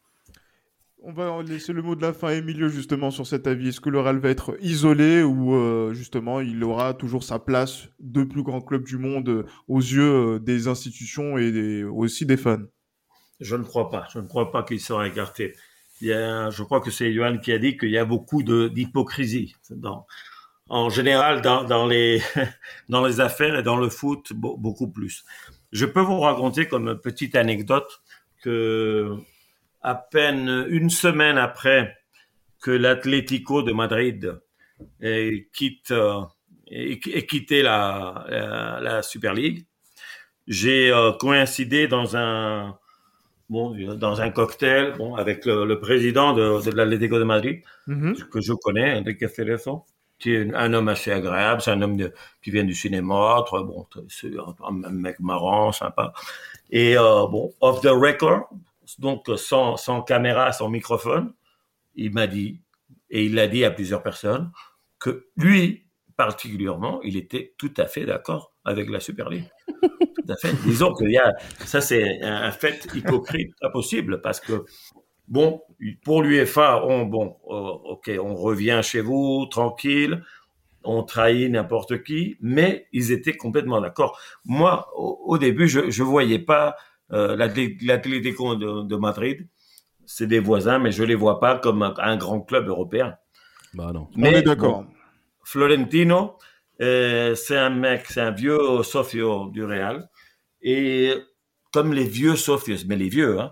On va laisser le mot de la fin à Emilio justement sur cet avis. Est-ce que le Real va être isolé ou euh, justement il aura toujours sa place de plus grand club du monde euh, aux yeux des institutions et aussi des fans? Je ne crois pas. Je ne crois pas qu'il sera écarté il y a, je crois que c'est Johan qui a dit qu'il y a beaucoup d'hypocrisie en général dans, dans, les dans les affaires et dans le foot beaucoup plus. Je peux vous raconter comme petite anecdote que à peine une semaine après que l'Atlético de Madrid ait, quitte ait, quitté la, la, la Super League, j'ai euh, coïncidé dans un bon, dans un cocktail, bon, avec le, le président de, de l'Atlético de Madrid, mm -hmm. que je connais, Enrique Cerezo, qui est un homme assez agréable, c'est un homme de, qui vient du cinéma, très bon, c'est un, mec marrant, sympa. Et euh, bon, off the record, donc sans, sans caméra, sans microphone, il m'a dit, et il l'a dit à plusieurs personnes, que lui, particulièrement, il était tout à fait d'accord avec la Super League. Tout à fait. Disons que y a, ça c'est un fait hypocrite impossible parce que bon, pour l'UEFA, on bon, oh, ok, on revient chez vous tranquille, on trahit n'importe qui, mais ils étaient complètement d'accord. Moi, au, au, début, je je voyais pas euh, l'Atlético de, de Madrid, c'est des voisins, mais je les vois pas comme un, un grand club européen. Bah non. Mais, on est d'accord. Bon, Florentino, euh, c'est un mec, c'est un vieux sophio du Real. Et comme les vieux sophios, mais les vieux hein,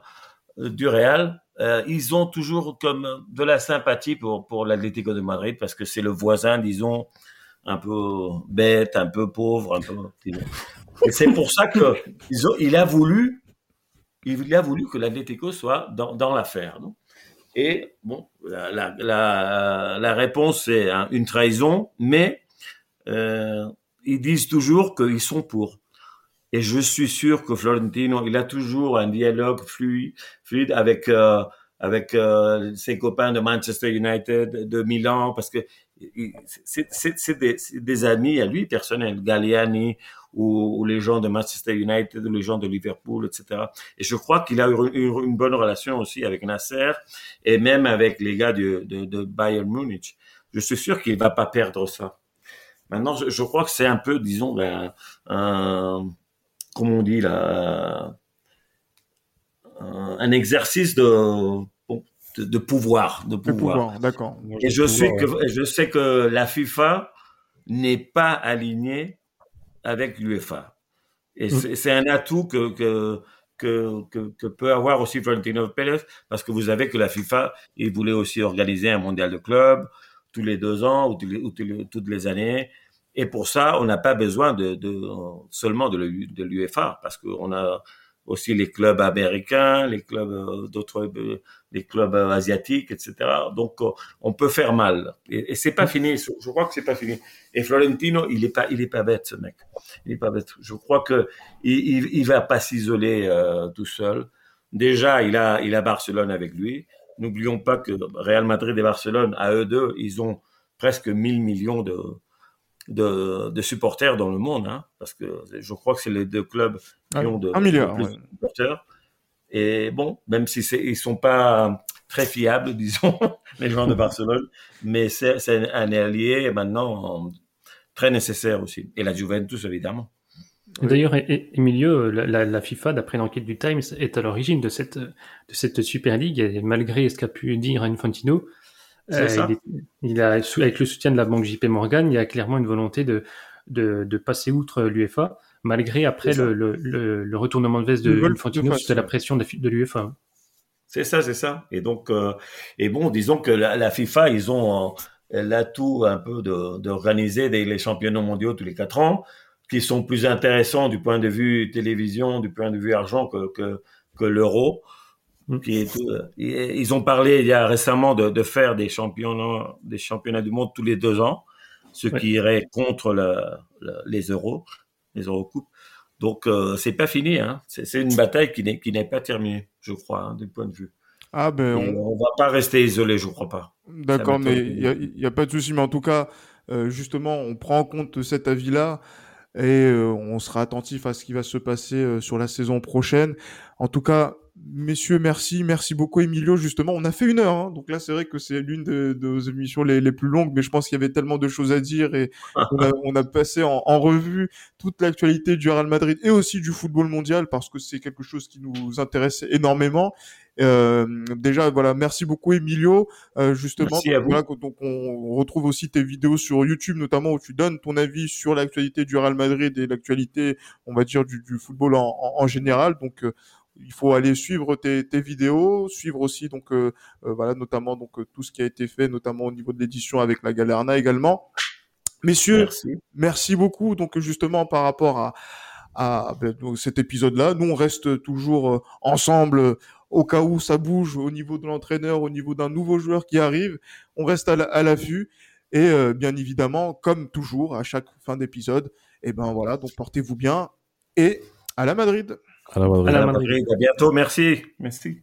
du Real, euh, ils ont toujours comme de la sympathie pour, pour l'Atlético de Madrid parce que c'est le voisin, disons, un peu bête, un peu pauvre, un peu. Et c'est pour ça que ils ont, il a voulu, il a voulu que l'Atlético soit dans, l'affaire. Et bon, la, réponse c'est une trahison, mais euh, ils disent toujours qu'ils sont pour. Et je suis sûr que Florentino, il a toujours un dialogue fluide, avec euh, euh, ses copains de Manchester United, de Milan, parce que c'est des, des, amis à lui personnels, Galliani ou, ou, les gens de Manchester United, ou les gens de Liverpool, etc. Et je crois qu'il a eu une, une, bonne relation aussi avec Nasser et même avec les gars de, de, de Bayern Munich. Je suis sûr qu'il va pas perdre ça. Maintenant, je, je crois que c'est un peu, disons, un, un comment on dit là, un, un exercice de, de, de, pouvoir, de pouvoir. pouvoir D'accord. Et je que je sais que la FIFA n'est pas alignée avec l'UEFA. Et mmh. c'est un atout que, que que, que, que, peut avoir aussi Florentino Pérez, parce que vous savez que la FIFA, il voulait aussi organiser un mondial de clubs tous les deux ans ou, tous les, ou toutes les années. Et pour ça, on n'a pas besoin de, de seulement de l'UEFA, parce qu'on a aussi les clubs américains, les clubs euh, d'autres, euh, les clubs euh, asiatiques, etc. Donc, on peut faire mal. Et, et c'est pas fini. Je crois que c'est pas fini. Et Florentino, il est pas, il est pas bête, ce mec. Il est pas bête. Je crois que il, il, il va pas s'isoler euh, tout seul. Déjà, il a, il a Barcelone avec lui. N'oublions pas que Real Madrid et Barcelone, à eux deux, ils ont presque 1000 millions de, de, de, supporters dans le monde, hein, parce que je crois que c'est les deux clubs qui ont de, un milliard, de, ouais. supporters. Et bon, même si ils sont pas très fiables, disons, les gens de Barcelone, mais c'est un allié maintenant très nécessaire aussi. Et la Juventus, évidemment. D'ailleurs, Emilio, la, la, FIFA, d'après l'enquête du Times, est à l'origine de cette, de cette Super League, et malgré ce qu'a pu dire Infantino, il, a, avec le soutien de la banque JP Morgan, il y a clairement une volonté de, de, de passer outre l'UFA, malgré après le, le, le, retournement de veste de Infantino suite la pression de, de l'UFA. C'est ça, c'est ça. Et donc, euh, et bon, disons que la, FIFA, ils ont euh, l'atout un peu d'organiser de, les championnats mondiaux tous les quatre ans, qui sont plus intéressants du point de vue télévision, du point de vue argent que, que, que l'euro. Mm. Euh, ils ont parlé il y a récemment de, de, faire des championnats, des championnats du monde tous les deux ans, ce qui irait contre les euros, les eurocoupes. Donc euh, c'est pas fini, hein. c'est une bataille qui n'est pas terminée, je crois, hein, du point de vue. Ah ben on... va pas rester isolé, je crois pas. D'accord, mais il y a, pas de souci, mais en tout cas, euh, justement, on prend en compte cet avis-là et euh, on sera attentif à ce qui va se passer euh, sur la saison prochaine. En tout cas, messieurs, merci, merci beaucoup Emilio. Justement, on a fait une heure, hein. donc là c'est vrai que c'est l'une de, de, nos émissions les, les, plus longues, mais je pense qu'il y avait tellement de choses à dire et on, a, on a, passé en, en revue toute l'actualité du Real Madrid et aussi du football mondial parce que c'est quelque chose qui nous intéresse énormément. Euh, déjà, voilà, merci beaucoup Emilio. Euh, justement, donc on retrouve aussi tes vidéos sur YouTube, notamment où tu donnes ton avis sur l'actualité du Real Madrid et l'actualité, on va dire, du, du football en, en, général. Donc euh, il faut aller suivre tes, tes, vidéos, suivre aussi donc euh, euh, voilà notamment donc tout ce qui a été fait, notamment au niveau de l'édition avec la Galerna également. Messieurs, merci, merci beaucoup. Donc justement par rapport à, à ben, cet épisode-là, nous on reste toujours ensemble au cas où ça bouge au niveau de l'entraîneur, au niveau d'un nouveau joueur qui arrive. On reste à l'affût. Et euh, bien évidemment, comme toujours, à chaque fin d'épisode, et eh ben voilà, donc portez-vous bien et à la Madrid. À la Madrid. À, la Madrid. à bientôt. Merci. Merci.